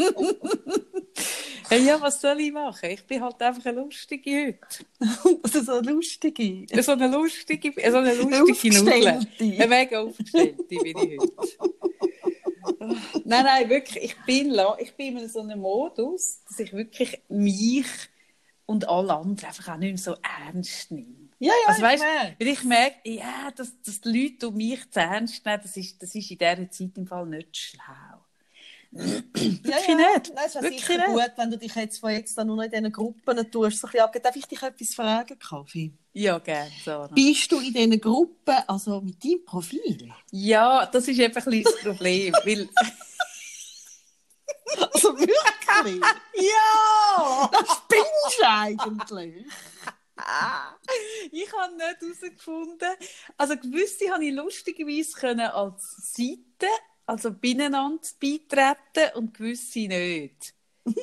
hey, ja, was soll ich machen? Ich bin halt einfach eine lustige heute. Ist so lustig. So eine lustige, so eine lustige Nudel. Eine mega aufgestellte bin ich heute. nein, nein, wirklich. Ich bin, ich bin in so einem Modus, dass ich wirklich mich und alle anderen einfach auch nicht mehr so ernst nehme. Ja, ja, Also, ich weißt, merke. weil ich merke, ja, dass, dass die Leute um mich zu ernst nehmen, das ist, das ist in dieser Zeit im Fall nicht schlau. Ja, Wirklich ja. nicht. Nein, es wäre sicher nicht. gut, wenn du dich jetzt von jetzt an nur noch in diesen Gruppen tust. So ein bisschen. Darf ich dich etwas fragen, Kaffee? Ja, gerne, Sarah. Bist du in diesen Gruppen, also mit deinem Profil? Ja, das ist einfach ein das Problem, weil... Also wirklich? ja! Das spinnst du eigentlich. Ich habe nicht herausgefunden. Also gewisse habe ich lustigerweise können als Seite, also beieinander beitreten und gewisse nicht.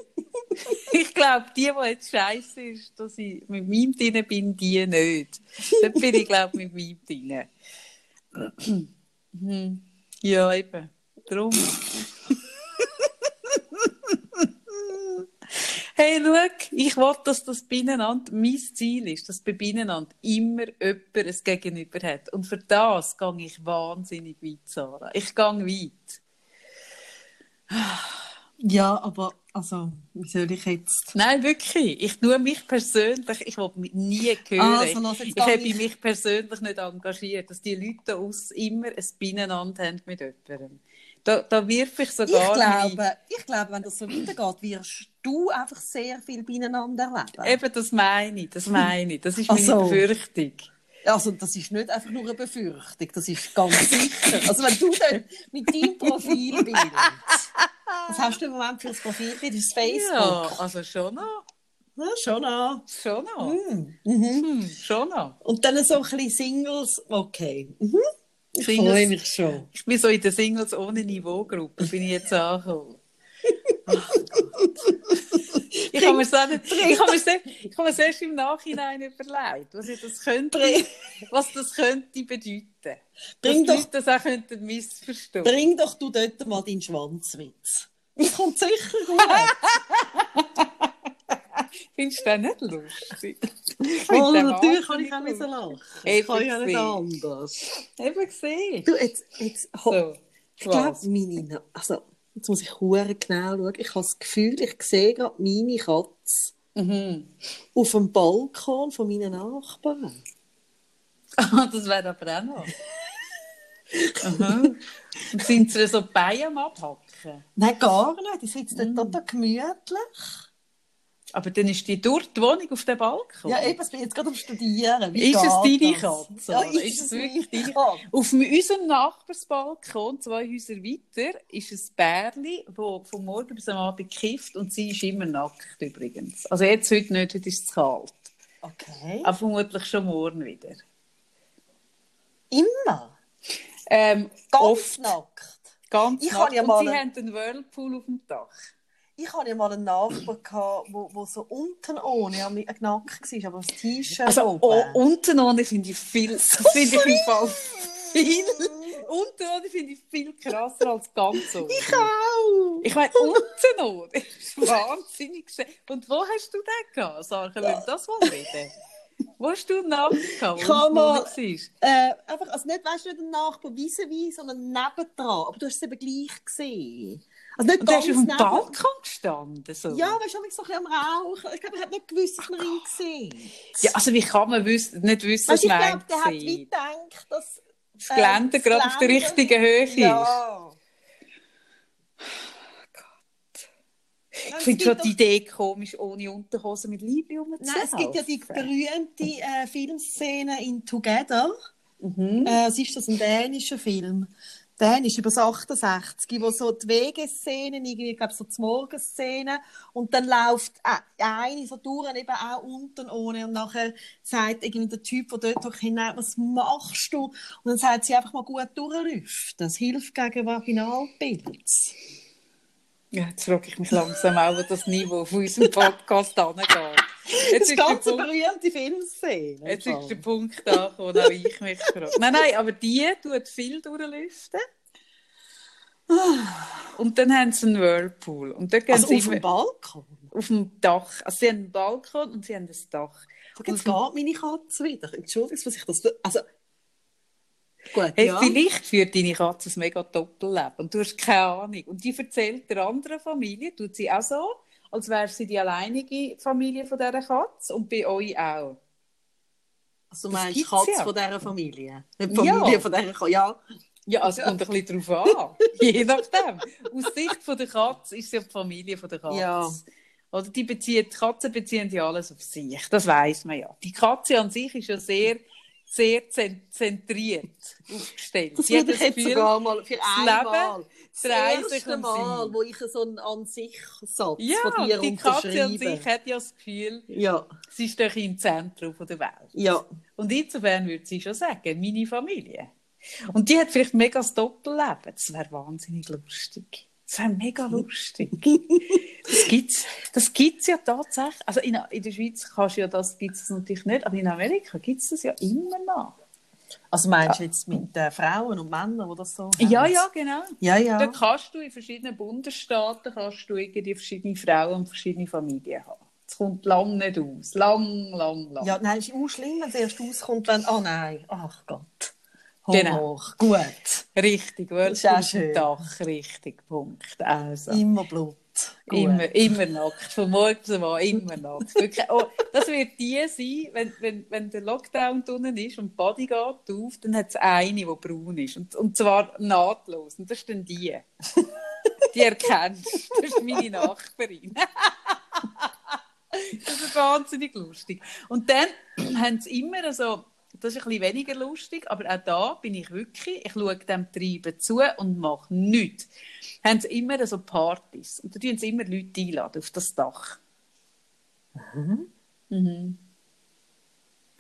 ich glaube, die, die jetzt scheiße ist, dass ich mit meinem drin bin, die nicht. Dann bin ich, glaube ich, mit meinem drin. Hm. ja, eben. Drum. Hey, schau, ich will, dass das Beieinander mein Ziel ist, dass bei Beieinander immer jemand ein Gegenüber hat. Und für das gehe ich wahnsinnig weit, Sarah. Ich gehe weit. Ja, aber also, wie soll ich jetzt? Nein, wirklich. Ich tue mich persönlich, ich will mich nie hören. Also, ich habe ich... mich persönlich nicht engagiert, dass die Leute aus immer ein Beieinander haben mit jemandem. Da, da wirf ich sogar ich glaube, ich glaube, wenn das so weitergeht, wirst du einfach sehr viel beieinander erleben. Eben, das meine ich, das meine ich. Das ist meine also, Befürchtung. Also das ist nicht einfach nur eine Befürchtung, das ist ganz sicher. Also wenn du dann mit deinem Profilbild, was hast du im Moment für ein Profilbild? Ist Facebook? Ja, also schon noch. Ja, schon noch. Schon noch. Hm. Mhm. Hm, schon noch. Und dann so ein bisschen Singles, okay. Mhm. Ich freue mich schon. Ich bin so in der Singles ohne Niveau-Gruppe, bin ich jetzt angekommen. ich habe mir so ich habe mir, sehr, ich habe mir erst im Nachhinein überlegt, was das könnte, was das könnte bedeuten. Bring dass doch, das auch könnten missverstehen. Bring doch du dort mal deinen Schwanzwitz. Das kommt sicher gut. Findest du den nicht lustig? Oh, natürlich kann ich auch nicht so lachen. Ich kann ja nicht anders. Eben gesehen. Du, jetzt, jetzt, so, ich glaube, meine, also, jetzt muss ich hure genau schauen. Ich habe das Gefühl, ich sehe gerade meine Katze mhm. auf dem Balkon von meinen Nachbarn. das wäre aber auch noch. Und sind sie so bei am Abhacken? Nein, gar nicht. Die sitzen mm. total gemütlich. Aber dann ist die dort die Wohnung auf dem Balkon? Ja, eben, ich bin jetzt gerade am Studieren. Wie ist es deine Katze? Ja, ist, ist es wirklich deine Katze? Auf unserem Nachbarsbalkon, zwei Häuser weiter, ist ein Bärli, das von morgen bis am Abend kifft und sie ist immer nackt übrigens. Also jetzt heute nicht, heute ist es kalt. Okay. Aber vermutlich schon morgen wieder. Immer? Ähm, Ganz oft. nackt? Ganz ich nackt. Ja und sie haben einen Whirlpool auf dem Dach ich hatte ja mal einen Nachbar, gehabt, wo, wo so unten ohne ein Knack war, aber das T-Shirt Also oben. Oh, unten ohne finde ich viel, so finde ich im Fall viel, unten ohne finde ich viel krasser als ganz oben. Ich auch! Ich meine, unten ohne ist wahnsinnig schön. Und wo hast du den gehabt, Sarah? Wir das mal reden? Wo hast du einen Nachbar gehabt? Ich habe mal, äh, einfach, also nicht, weißt du, nicht einen Nachbar vis-à-vis, sondern nebendran. Aber du hast es eben gleich gesehen. Also nicht und ganz du auf dem. Balkon gestanden? So. Ja, weißt du, ich so ein bisschen am Rauchen. Ich glaube, er hat nicht gewusst, dass man ihn gesehen Ja, also wie kann man wissen, nicht wissen, was man Ich glaube, der hat wie gedacht, dass... Das Gelände äh, gerade auf der richtigen Höhe ja. ist. Ich finde schon die Idee komisch, ohne Unterhose mit Liebe rumzuziehen. Nein, es gibt ja die berühmte äh, Filmszene in Together. Mhm. Äh, was ist das, ein dänischer Film? Dann ist über das 68, wo so die Wegeszenen, irgendwie, ich glaube, so die Morgenszenen, und dann läuft äh, eine so durch, eben auch unten ohne, und nachher sagt irgendwie der Typ, der dort hinein, was machst du? Und dann sagt sie einfach mal gut durchlüften. Das hilft gegen Vaginalpilz. Ja, jetzt frage ich mich langsam auch, wo das Niveau von unserem Podcast angeht. Jetzt ist ganz Punkt, berühmte Filmszene. Jetzt ist der Punkt da, wo ich mich frage. Nein, nein, aber die tut viel durchlüften. Und dann haben sie einen Whirlpool. Und dort also auf dem Balkon? Auf dem Dach. Also sie haben einen Balkon und sie haben ein Dach. Und jetzt geht meine Katze wieder. Entschuldigung, was ich das... Also, Gut, hey, ja. Vielleicht führt deine Katze ein mega Doppelleben und du hast keine Ahnung. Und die erzählt der anderen Familie, tut sie auch so, als wäre sie die alleinige Familie von dieser Katze und bei euch auch. Also du meinst Katze ja. von dieser Familie? Nicht Familie ja. von dieser Katze, ja. Ja, also kommt ein bisschen darauf an. Je nachdem. Aus Sicht von der Katze ist sie die Familie von der Katze. Ja. Oder die, bezieht, die Katzen beziehen ja alles auf sich. Das weiß man ja. Die Katze an sich ist ja sehr sehr zentriert aufgestellt. Das würde ich jetzt Gefühl, sogar mal für einmal. Das erste Mal, wo ich so einen an sich Satz ja, von dir die Katze an sich hat ja das Gefühl, ja. sie ist doch im Zentrum der Welt. Ja. Und insofern würde sie schon sagen, meine Familie. Und die hat vielleicht mega das Doppelleben. Das wäre wahnsinnig lustig. Das wäre mega lustig. das gibt's, das gibt's ja tatsächlich. Also in, in der Schweiz kannst ja das gibt's natürlich nicht, aber in Amerika gibt es das ja immer noch. Also meinst du jetzt mit äh, Frauen und Männern, die das so haben? Ja, ja, genau. Ja, ja. Da kannst du in verschiedenen Bundesstaaten kannst du irgendwie verschiedene Frauen und verschiedene Familien haben. Es kommt lang nicht aus. Lang, lang, lang. Ja, nein, es ist auch schlimm, wenn es erst rauskommt, wenn, oh nein, ach Gott. Genau. Gut. Richtig, Wörter schön. Dach, richtig, Punkt. Also. Immer Blut. Gut. Immer, immer nackt, von morgen bis Abend, immer nackt. Wirklich. Oh, das wird die sein, wenn, wenn, wenn der Lockdown drinnen ist und die Body geht auf, dann hat es eine, die braun ist. Und, und zwar nahtlos. Und das ist dann die. Die erkennst du. Das ist meine Nachbarin. das ist wahnsinnig lustig. Und dann haben sie immer so, das ist ein bisschen weniger lustig, aber auch da bin ich wirklich, ich schaue dem Treiben zu und mache nichts. Haben sie immer so Partys. Und da tun sie immer Leute einladen auf das Dach. Mhm.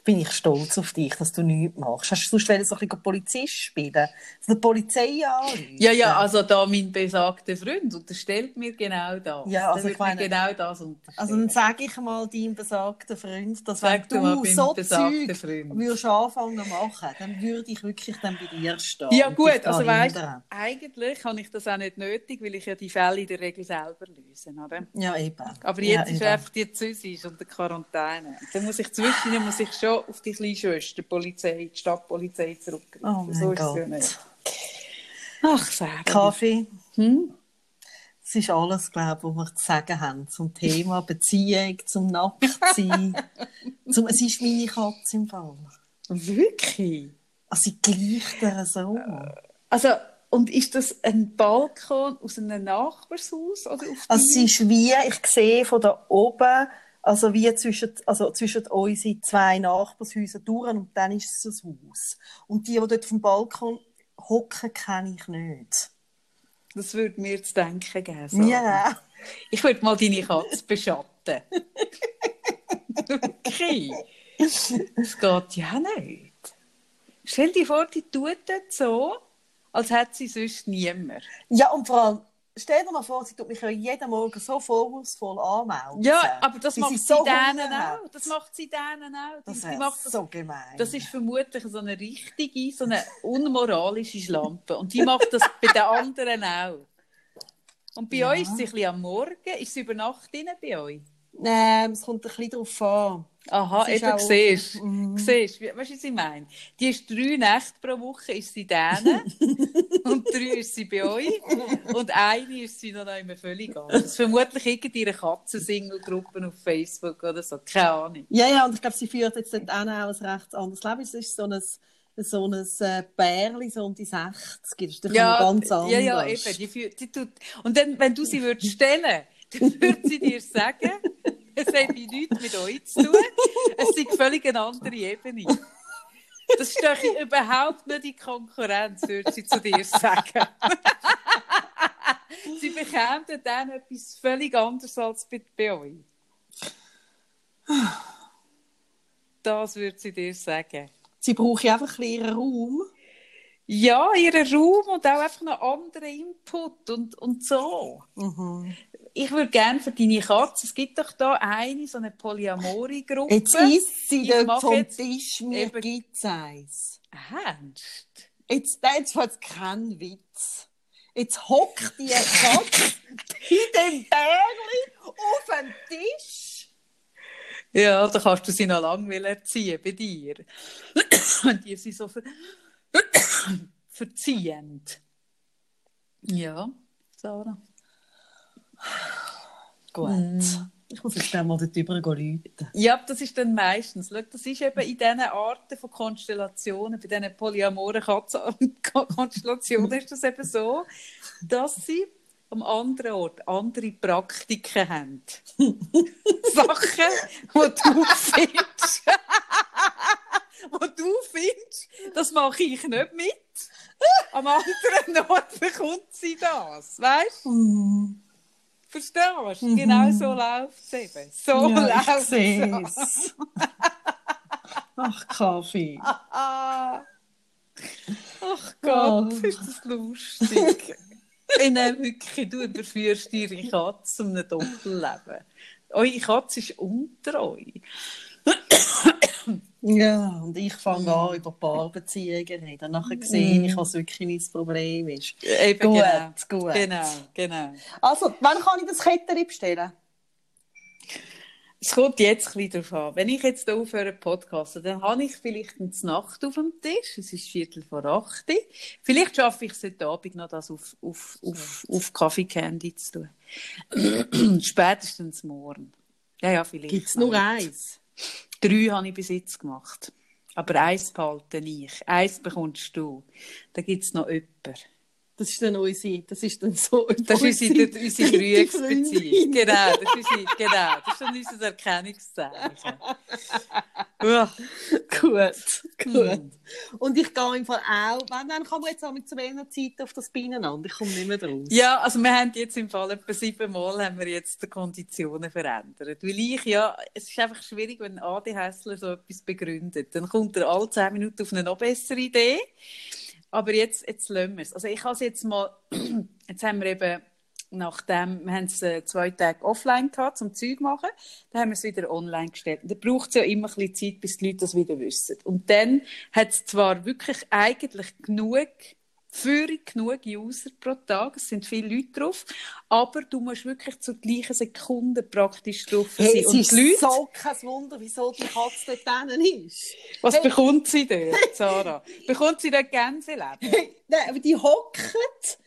Bin ich stolz auf dich, dass du nichts machst. Hast du sonst wollen so ein bisschen Polizist spielen? Also die Polizei anrufen? Ja, ja, also da mein besagter Freund unterstellt mir genau das. Ja, also Der ich meine- genau das. Also dann sage ich mal deinem besagten Freund, dass Sag wenn du du so Zeug Freund. würdest anfangen machen, dann würde ich wirklich dann bei dir stehen. Ja gut, also weißt, eigentlich habe ich das auch nicht nötig, weil ich ja die Fälle in der Regel selber löse, oder? Ja, eben. Aber ja, jetzt ist eben. einfach die Züsis und der Quarantäne. Dann muss ich zwischen muss ich schon auf die kleine Schwester, die Polizei, die Stadtpolizei zurückgreifen. Oh mein so ist es ja Gott. nicht. Ach, Sarah. Kaffee, Hm? das ist alles, glaube ich, was wir zu sagen haben zum Thema Beziehung, zum Nacktsein. zum, es ist meine Katze im Fall. Wirklich? Also sie gleicht ihr so. Also, und ist das ein Balkon aus einem Nachbarshaus? Oder auf Also es ist wie, ich sehe von da oben, also wie zwischen, also zwischen unseren zwei Nachbarshäusern durch und dann ist es ein Haus. Und die, die dort vom Balkon hocken, kenne ich nicht. Das würde mir zu denken geben. So. Ja. Ich würde mal deine Katze beschatten. okay. Das geht ja nicht. Stell dir vor, die tut das so, als hätte sie sonst niemand. Ja, und vor allem, stell dir mal vor, sie tut mich ja jeden Morgen so vorwurfsvoll anmelden. Ja, aber das macht sie so denen auch. Das macht sie denen auch. Das wäre macht das, so gemein. das ist vermutlich so eine richtige, so eine unmoralische Schlampe. Und die macht das bei den anderen auch. Und bei Ja. euch ist sie ein bisschen am Morgen. Ist sie über Nacht drin bei euch? Nein, es kommt ein bisschen darauf an. Aha, eben, auch- siehst Mhm. Siehst, weißt du, was ich meine? Die ist drei Nächte pro Woche ist sie denen und drei ist sie bei euch und eine ist sie noch einmal völlig anders. Vermutlich irgendeine Katzen-Single-Gruppe auf Facebook oder so, keine Ahnung. Ja, ja, und ich glaube, sie führt jetzt dort auch noch ein recht anderes Leben. Es ist so ein, so ein äh, Bärli, so um die 60. Das ist doch Ja, ganz anders. ja, ja, eben. Die, führt- die tut, und dann, wenn du sie würdest stellen, dann würde sie dir sagen, es hätte nichts mit euch zu tun, es sei völlig eine andere Ebene. Das stehe überhaupt nicht in Konkurrenz, würde sie zu dir sagen. sie bekämen dann etwas völlig anderes als bei, bei euch. Das würde sie dir sagen. Sie braucht ja einfach ein ihren Raum. Ja, ihren Raum und auch einfach noch anderen Input und, und so. Mhm. Ich würde gerne für deine Katze, es gibt doch da eine, so eine Polyamori-Gruppe. Jetzt isst sie mag vom jetzt Tisch, mir eben- gibt's eins. Ernst? Jetzt, nein, jetzt wird's kein Witz. Jetzt hockt die Katze in dem Bärli auf dem Tisch. Ja, da kannst du sie noch lange erziehen bei dir. Und die sind so ver verziehend. Ja, Sarah. Gut. Mm. Ich muss jetzt dann mal dort drüber läuten. Ja, das ist dann meistens. Schau, das ist eben in diesen Arten von Konstellationen, bei diesen polyamoren Katzenkonstellationen ist das eben so, dass sie am anderen Ort andere Praktiken haben. Sachen, die du findest. wo du findest, das mache ich nicht mit. Am anderen Ort bekommt sie das. Weißt du? Mhm. Verstehst du? Genau so läuft es eben. So ja, läuft es. Ach, Kaffee. Ach Gott, oh. ist das lustig. ich nehme wirklich, du überführst ihre Katze zu einem Doppelleben. Eure Katze ist unter euch. Ja, und ich fange an, über Paarbeziehungen zu reden. Nachher sehe ich, was wirklich mein Problem ist. Eben, gut, genau. gut. Genau, genau. Also, wann kann ich das Kettchen bestellen? Es kommt jetzt ein bisschen darauf an. Wenn ich jetzt hier aufhöre Podcast, dann habe ich vielleicht eine Nacht auf dem Tisch. Es ist Viertel vor acht. Vielleicht schaffe ich es heute Abend noch, das auf, auf, auf, auf Kaffee Candy zu tun. Spätestens morgen. Ja, ja, vielleicht. Gibt es nur eins? Drei habe ich bis jetzt gemacht. Aber eins behalte ich. Eins bekommst du. Da gibt es noch jemanden. Das ist dann unsere, das ist dann so Das ist unsere, unsere Dreiecksbeziehung. Genau, das ist, genau, das ist dann unser Erkennungszeichen. gut, gut. Hm. Und ich gehe im Fall auch, wenn, dann kann man jetzt auch mit zu wenig Zeit auf das Beieinander, ich komme nicht mehr draus. Ja, also wir haben jetzt im Fall etwa siebenmal haben wir jetzt die Konditionen verändert. Weil ich ja, es ist einfach schwierig, wenn Adi Hessler so etwas begründet. Dann kommt er alle zehn Minuten auf eine noch bessere Idee. Aber jetzt, jetzt lassen wir es. Also ich habe es jetzt mal, jetzt haben wir eben, nachdem, wir haben es äh, zwei Tage offline gehabt, zum Zeug machen, dann haben wir es wieder online gestellt. Da braucht es ja immer ein bisschen Zeit, bis die Leute das wieder wissen. Und dann hat es zwar wirklich eigentlich genug für genug User pro Tag. Es sind viele Leute drauf. Aber du musst wirklich zur gleichen Sekunde praktisch drauf sein. Hey, es und ist Leute, so kein Wunder, wieso die Katze dort ist. Was hey. bekommt sie dort, Sarah? bekommt sie dort Gänseleben? Nein, aber die hockt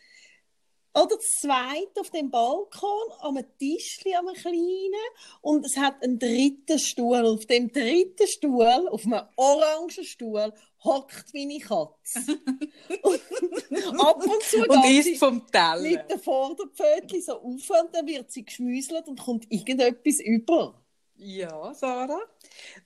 oder das zweite auf dem Balkon, Tischchen, an einem kleinen. Und es hat einen dritten Stuhl. Auf dem dritten Stuhl, auf einem orangen Stuhl, hockt meine Katze. und ab und zu und isst vom Teller. Mit den Vorderpfötchen so auf und dann wird sie geschmüselt und kommt irgendetwas über. Ja, Sarah.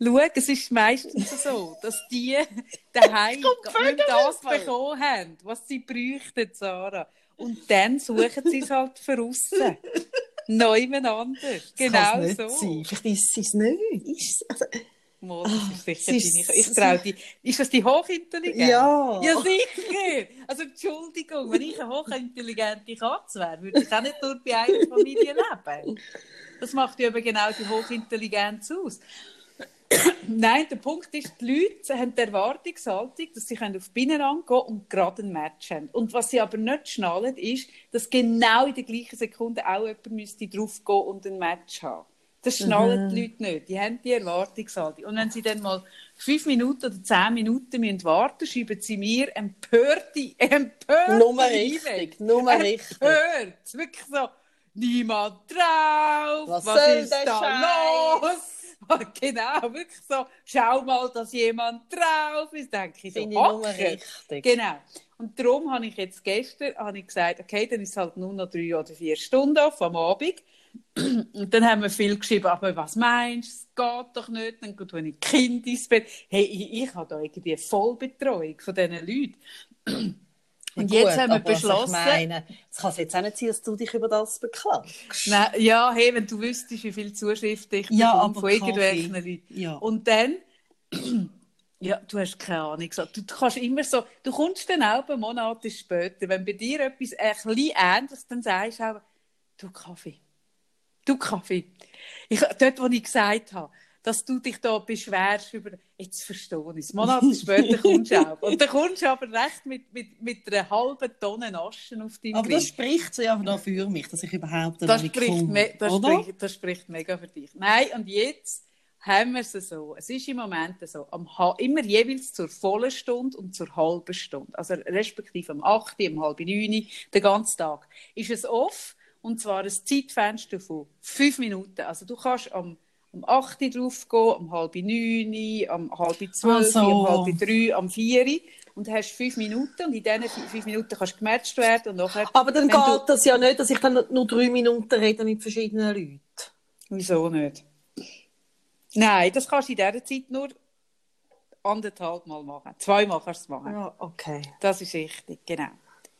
Schau, es ist meistens so, dass die daheim nicht das bekommen haben, was sie bräuchten, Sarah. Und dann suchen sie es halt für aussen. Neumann anders. Genau nicht so. Sein. Vielleicht ist sie es nicht. Ist, also, Mal, das ist sicher ist, deine, ich traue die. Ist das die Hochintelligenz? Ja. Ja, sicher. Also, Entschuldigung, wenn ich eine hochintelligente Katze wäre, würde ich auch nicht nur bei einer Familie leben. Das macht ja eben genau die Hochintelligenz aus. Nein, der Punkt ist, die Leute haben die Erwartungshaltung, dass sie auf die Binnen angehen und gerade ein Match haben. Und was sie aber nicht schnallen, ist, dass genau in der gleichen Sekunde auch jemand müsste draufgehen und ein Match haben. Das schnallen mhm. die Leute nicht. Die haben die Erwartungshaltung. Und wenn sie dann mal fünf Minuten oder zehn Minuten müssen warten schreiben sie mir empörte, empörte Nummer richtig, Nummer richtig. Empört. Wirklich so, niemand drauf, was, was ist da Scheiß? los? genau, wirklich so, schau mal, dass jemand drauf ist, denke ich so, Finde ich richtig. Genau. Und darum habe ich jetzt gestern habe ich gesagt, okay, dann ist es halt nur noch drei oder vier Stunden auf am Abend. Und dann haben wir viel geschrieben, aber was meinst du, es geht doch nicht, dann geht ein Kind ins Bett. Hey, ich, ich habe da irgendwie Vollbetreuung von diesen Leuten. Und Gut, jetzt haben wir beschlossen. Meine, es kann jetzt auch nicht sein, dass du dich über das beklagst. Nein, ja, hey, wenn du wüsstest, wie viele Zuschriften ich ja, bekomme von irgendwelchen Leuten. Ja. Und dann, ja, du hast keine Ahnung. Du, du kannst immer so, du kommst dann auch ein Monate später, wenn bei dir etwas ein bisschen ähnliches, dann sagst du auch, du Kaffee. Du Kaffee. Ich, dort, wo ich gesagt habe, dass du dich da beschwerst über, jetzt verstehe ich es, Monate später kommst du auch. Und dann kommst du aber recht mit, mit, mit einer halben Tonne Aschen auf deinem Aber das spricht ja noch für mich, dass ich überhaupt da das spricht, me das, spricht, das spricht mega für dich. Nein, und jetzt haben wir es so. Es ist im Moment so, am immer jeweils zur vollen Stunde und zur halben Stunde. Also respektive am 8., am halb 9., den ganzen Tag. Ist es off, und zwar ein Zeitfenster von fünf Minuten. Also du kannst am um 8 Uhr draufgehen, um halb 9 um halb 12 also. um halb 3 um 4 Uhr. Und hast fünf Minuten und in diesen fünf Minuten kannst du gematcht werden. Und nachher, Aber dann geht du... das ja nicht, dass ich dann nur drei Minuten rede mit verschiedenen Leuten. Wieso nicht? Nein, das kannst du in dieser Zeit nur anderthalb Mal machen. Zweimal kannst du es machen. Ja, okay. Das ist richtig, genau.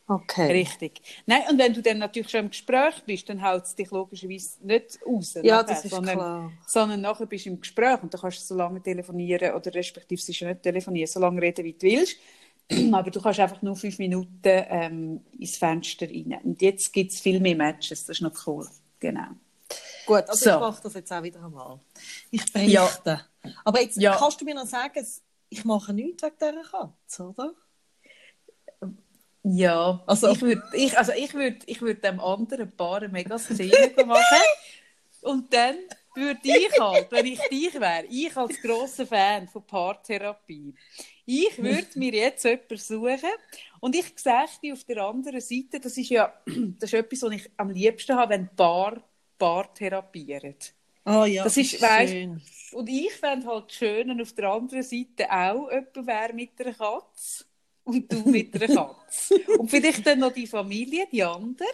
Okay. Richtig. Nein, und wenn du dann natürlich schon im Gespräch bist, dann hält es dich logischerweise nicht raus. Ja, nachher, das ist sondern, klar. Sondern nachher bist du im Gespräch und dann kannst du so lange telefonieren oder respektive sie schon nicht telefonieren, so lange reden, wie du willst. aber du kannst einfach nur fünf Minuten ähm, ins Fenster rein. Und jetzt gibt es viel mehr Matches, das ist noch cool. Genau. Gut, also So. ich mache das jetzt auch wieder einmal. Ich berichte. Aber jetzt Ja. kannst du mir noch sagen, ich mache nichts wegen dieser Katze, oder? Ja, Also- ich würde ich, also ich würd, ich würd dem anderen Paar eine mega Szene machen. Und dann würde ich halt, wenn ich dich wäre, ich als grosser Fan von Paartherapie, ich würde mir jetzt jemanden suchen und ich sehe dich auf der anderen Seite, das ist ja das ist etwas, was ich am liebsten habe, wenn Paar Paar therapieren. Ah ja, Das ist, weißt- schön. Und ich fände halt schön, wenn auf der anderen Seite auch jemand wäre mit einer Katze und du mit einer Katze. und vielleicht dann noch die Familie, die andere.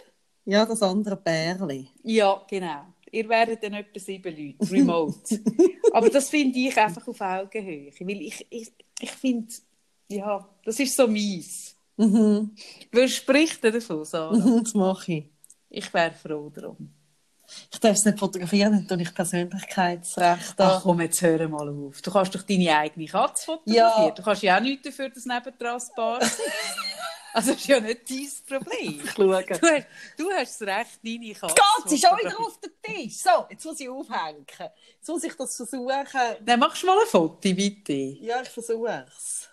Ja, das andere Bärli. Ja, genau. Ihr wäret dann etwa sieben Leute, remote. Aber das finde ich einfach auf Augenhöhe. Weil ich, ich, ich finde, ja, das ist so mies. Mhm. Wer spricht denn davon, Sarah? das mache ich. Ich wäre froh darum. Ich darf es nicht fotografieren, dann tue ich Persönlichkeitsrecht an. Ach komm, jetzt hör mal auf. Du kannst doch deine eigene Katze fotografieren. Ja. Du kannst ja auch nichts dafür, dass nebendran das Paar ist. Also das ist ja nicht dein Problem. Du hast, du hast das Recht, deine Katze Gott, sie ist schon wieder auf dem Tisch. So, jetzt muss ich aufhängen. Jetzt muss ich das versuchen. Dann machst du mal ein Foto, bitte. Ja, ich versuche es.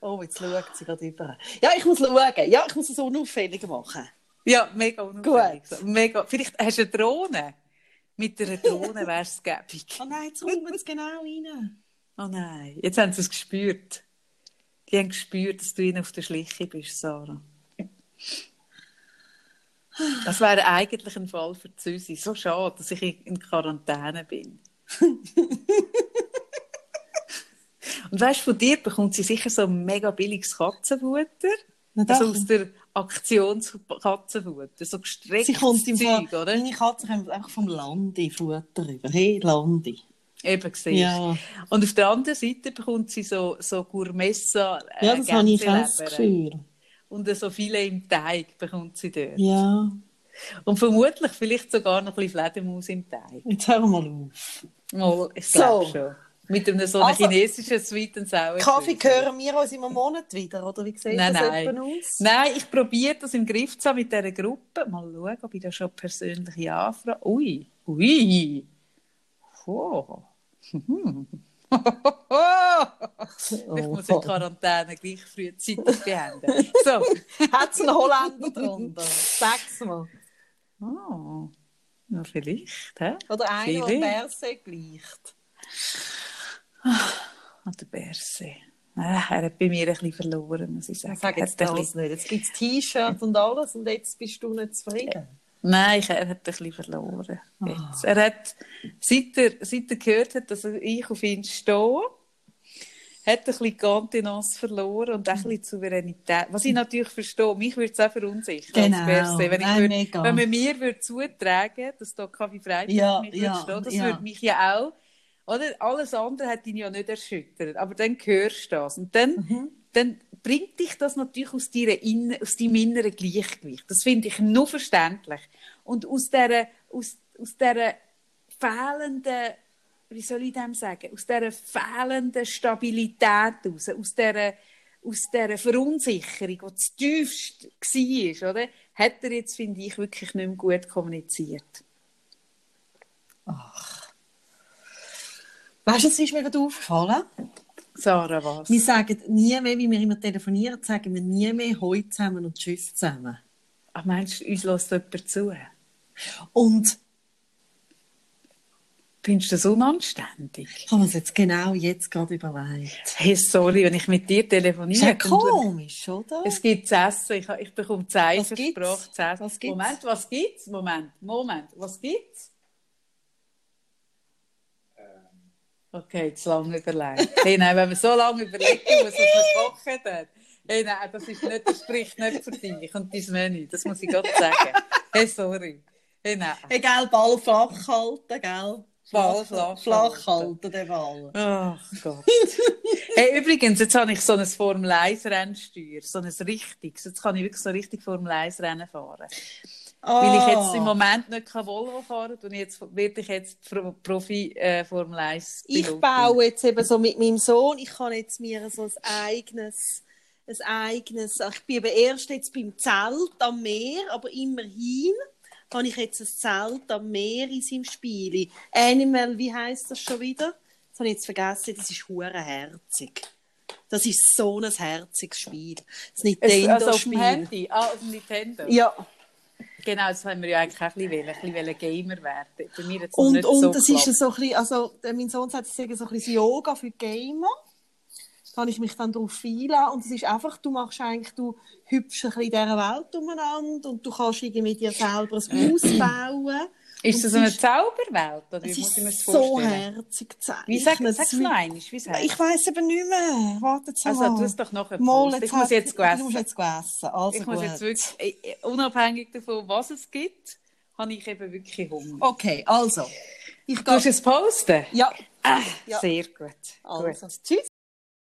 Oh, jetzt schaut sie gerade über. Ja, ich muss schauen. Ja, ich muss es unauffällig machen. Ja, mega unauffällig. So, Mega. Vielleicht hast du eine Drohne. Mit einer Drohne wäre es gäbig. Oh nein, jetzt kommt es genau rein. Oh nein, jetzt haben sie es gespürt. Die haben gespürt, dass du ihnen auf der Schliche bist, Sarah. Das wäre eigentlich ein Fall für Susi. So schade, dass ich in Quarantäne bin. Und weißt du, von dir bekommt sie sicher so ein mega billiges Katzenfutter. Also aus der Aktionskatzenfutter. So gestrecktes Sie kommt im Fall, Zeug, oder? meine Katze kommt einfach vom Landi Futter rüber. Hey, Landi. Eben gesehen. Ja, Und auf der anderen Seite bekommt sie so, so Gourmessa äh, ja das habe ich das. Gefühl. Und so viele im Teig bekommt sie dort. Ja, Und vermutlich vielleicht sogar noch ein bisschen Fledermaus im Teig. jetzt hör mal auf. Mal, ich So. schon. Mit einem so einem Also, chinesischen Sweet and Sour. Kaffee Sauce. hören wir uns im Monat wieder, oder wie sieht Nein, das nein. aus? Nein, ich probiere das im Griff zu haben mit dieser Gruppe. Mal schauen, ob ich da schon persönliche Anfragen... Ui, ui. Oh. Hm. ich muss die Quarantäne gleich frühzeitig beenden. So. Hat es einen Holländer drunter? Sag's mal. Oh. Ja, vielleicht. Hä? Oder einer, der Vielleicht. Berse gleicht. An der Berse. Ah, er hat bei mir ein bisschen verloren, muss ich sagen. Sag jetzt das nicht. Jetzt gibt es T-Shirts und alles und jetzt bist du nicht zufrieden. Nein, er hat ein bisschen verloren. Jetzt. Er hat, seit er, seit er gehört hat, dass ich auf ihn stehe, hat ein bisschen die Kontenance verloren und auch ein bisschen Souveränität. Was ich natürlich verstehe, mich würde es auch verunsichern. Genau. Als per se. Wenn, ich Nein, wenn man mir würde zutragen dass da Kaffee Freitag Ja, mich ja, das ja. würde mich ja auch, oder? Alles andere hat ihn ja nicht erschüttert. Aber dann hörst du das. Und dann, Mhm. dann bringt dich das natürlich aus, Inner, aus deinem inneren Gleichgewicht. Das finde ich nur verständlich. Und aus dieser, aus, aus dieser fehlenden, wie soll ich dem sagen, aus dieser fehlenden Stabilität raus, aus dieser, aus dieser Verunsicherung, die zu tiefst war, oder, hat er jetzt, finde ich, wirklich nicht mehr gut kommuniziert. Weißt du, es ist mir gerade aufgefallen. Sarah, was? Wir sagen nie mehr, wie wir immer telefonieren, sagen wir nie mehr Hoi zusammen und Tschüss zusammen. Ach, meinst du, uns lässt jemand zu? Und Findest du das unanständig? ich habe das jetzt genau jetzt gerade überlegt. Hey, sorry, wenn ich mit dir telefoniere. ja komisch, oder? Es gibt zu essen. Ich, ich bekomme Zeichen? Sprache zu essen. Was gibt's? Moment, was gibt's? Moment, Moment, was gibt's? Okay, zu lange überlegt. Hey, nein, wenn man so lange überlegt, muss man kochen dann. Hey, nein, das, ist nicht, das spricht nicht für dich und dein Menü. Das muss ich gerade sagen. Hey, sorry. Hey, nein. Egal, Ball flach halten, gell? Ball flach flach halten. halten, den Ball. Ach Gott. hey, übrigens, jetzt habe ich so ein Formel 1 Rennsteuer, so ein richtiges. Jetzt kann ich wirklich so richtig Formel 1 Rennen fahren. Weil ich Ah. jetzt im Moment nicht Volvo fahren kann und jetzt werde ich jetzt Pro- Profi äh, Formel 1 Ich Pilotin. baue jetzt eben so mit meinem Sohn, ich kann jetzt mir so ein eigenes, ein eigenes, ich bin eben erst jetzt beim Zelt am Meer, aber immerhin habe ich jetzt ein Zelt am Meer in seinem Spiel. Animal, wie heißt das schon wieder? Das habe ich jetzt vergessen, das ist herzig. Das ist so ein herziges Spiel. Das Es, Nintendo-Spiel. also auf dem Handy, ah, auf dem Nintendo. Ja, Genau, das haben wir ja eigentlich auch ein bisschen, wollen, ein bisschen Gamer werden. Bei mir jetzt und, nicht und so das geklappt. ist so ein bisschen, also mein Sohn sagt, es sei so ein bisschen Yoga für Gamer. Da habe ich mich dann darauf einlassen. Und es ist einfach, du machst eigentlich, du hüpfst ein bisschen in dieser Welt umeinander und du kannst irgendwie dir selber ein Haus bauen. Ist das so eine Zauberwelt? Oder wie Es muss ich mir das so herzig gezeichnet. Wie sag, Es sag's ist- noch einmal, wie. Ich weiss eben nicht mehr. Warte jetzt Also, mal. tu es doch nachher Mal. Ich muss jetzt Du essen. musst jetzt essen. Also Ich muss gut. jetzt wirklich, unabhängig davon, was es gibt, habe ich eben wirklich Hunger. Okay, also. Ich Du hast es posten? Ja, Ah, Ja. Sehr gut. also. gut. Tschüss.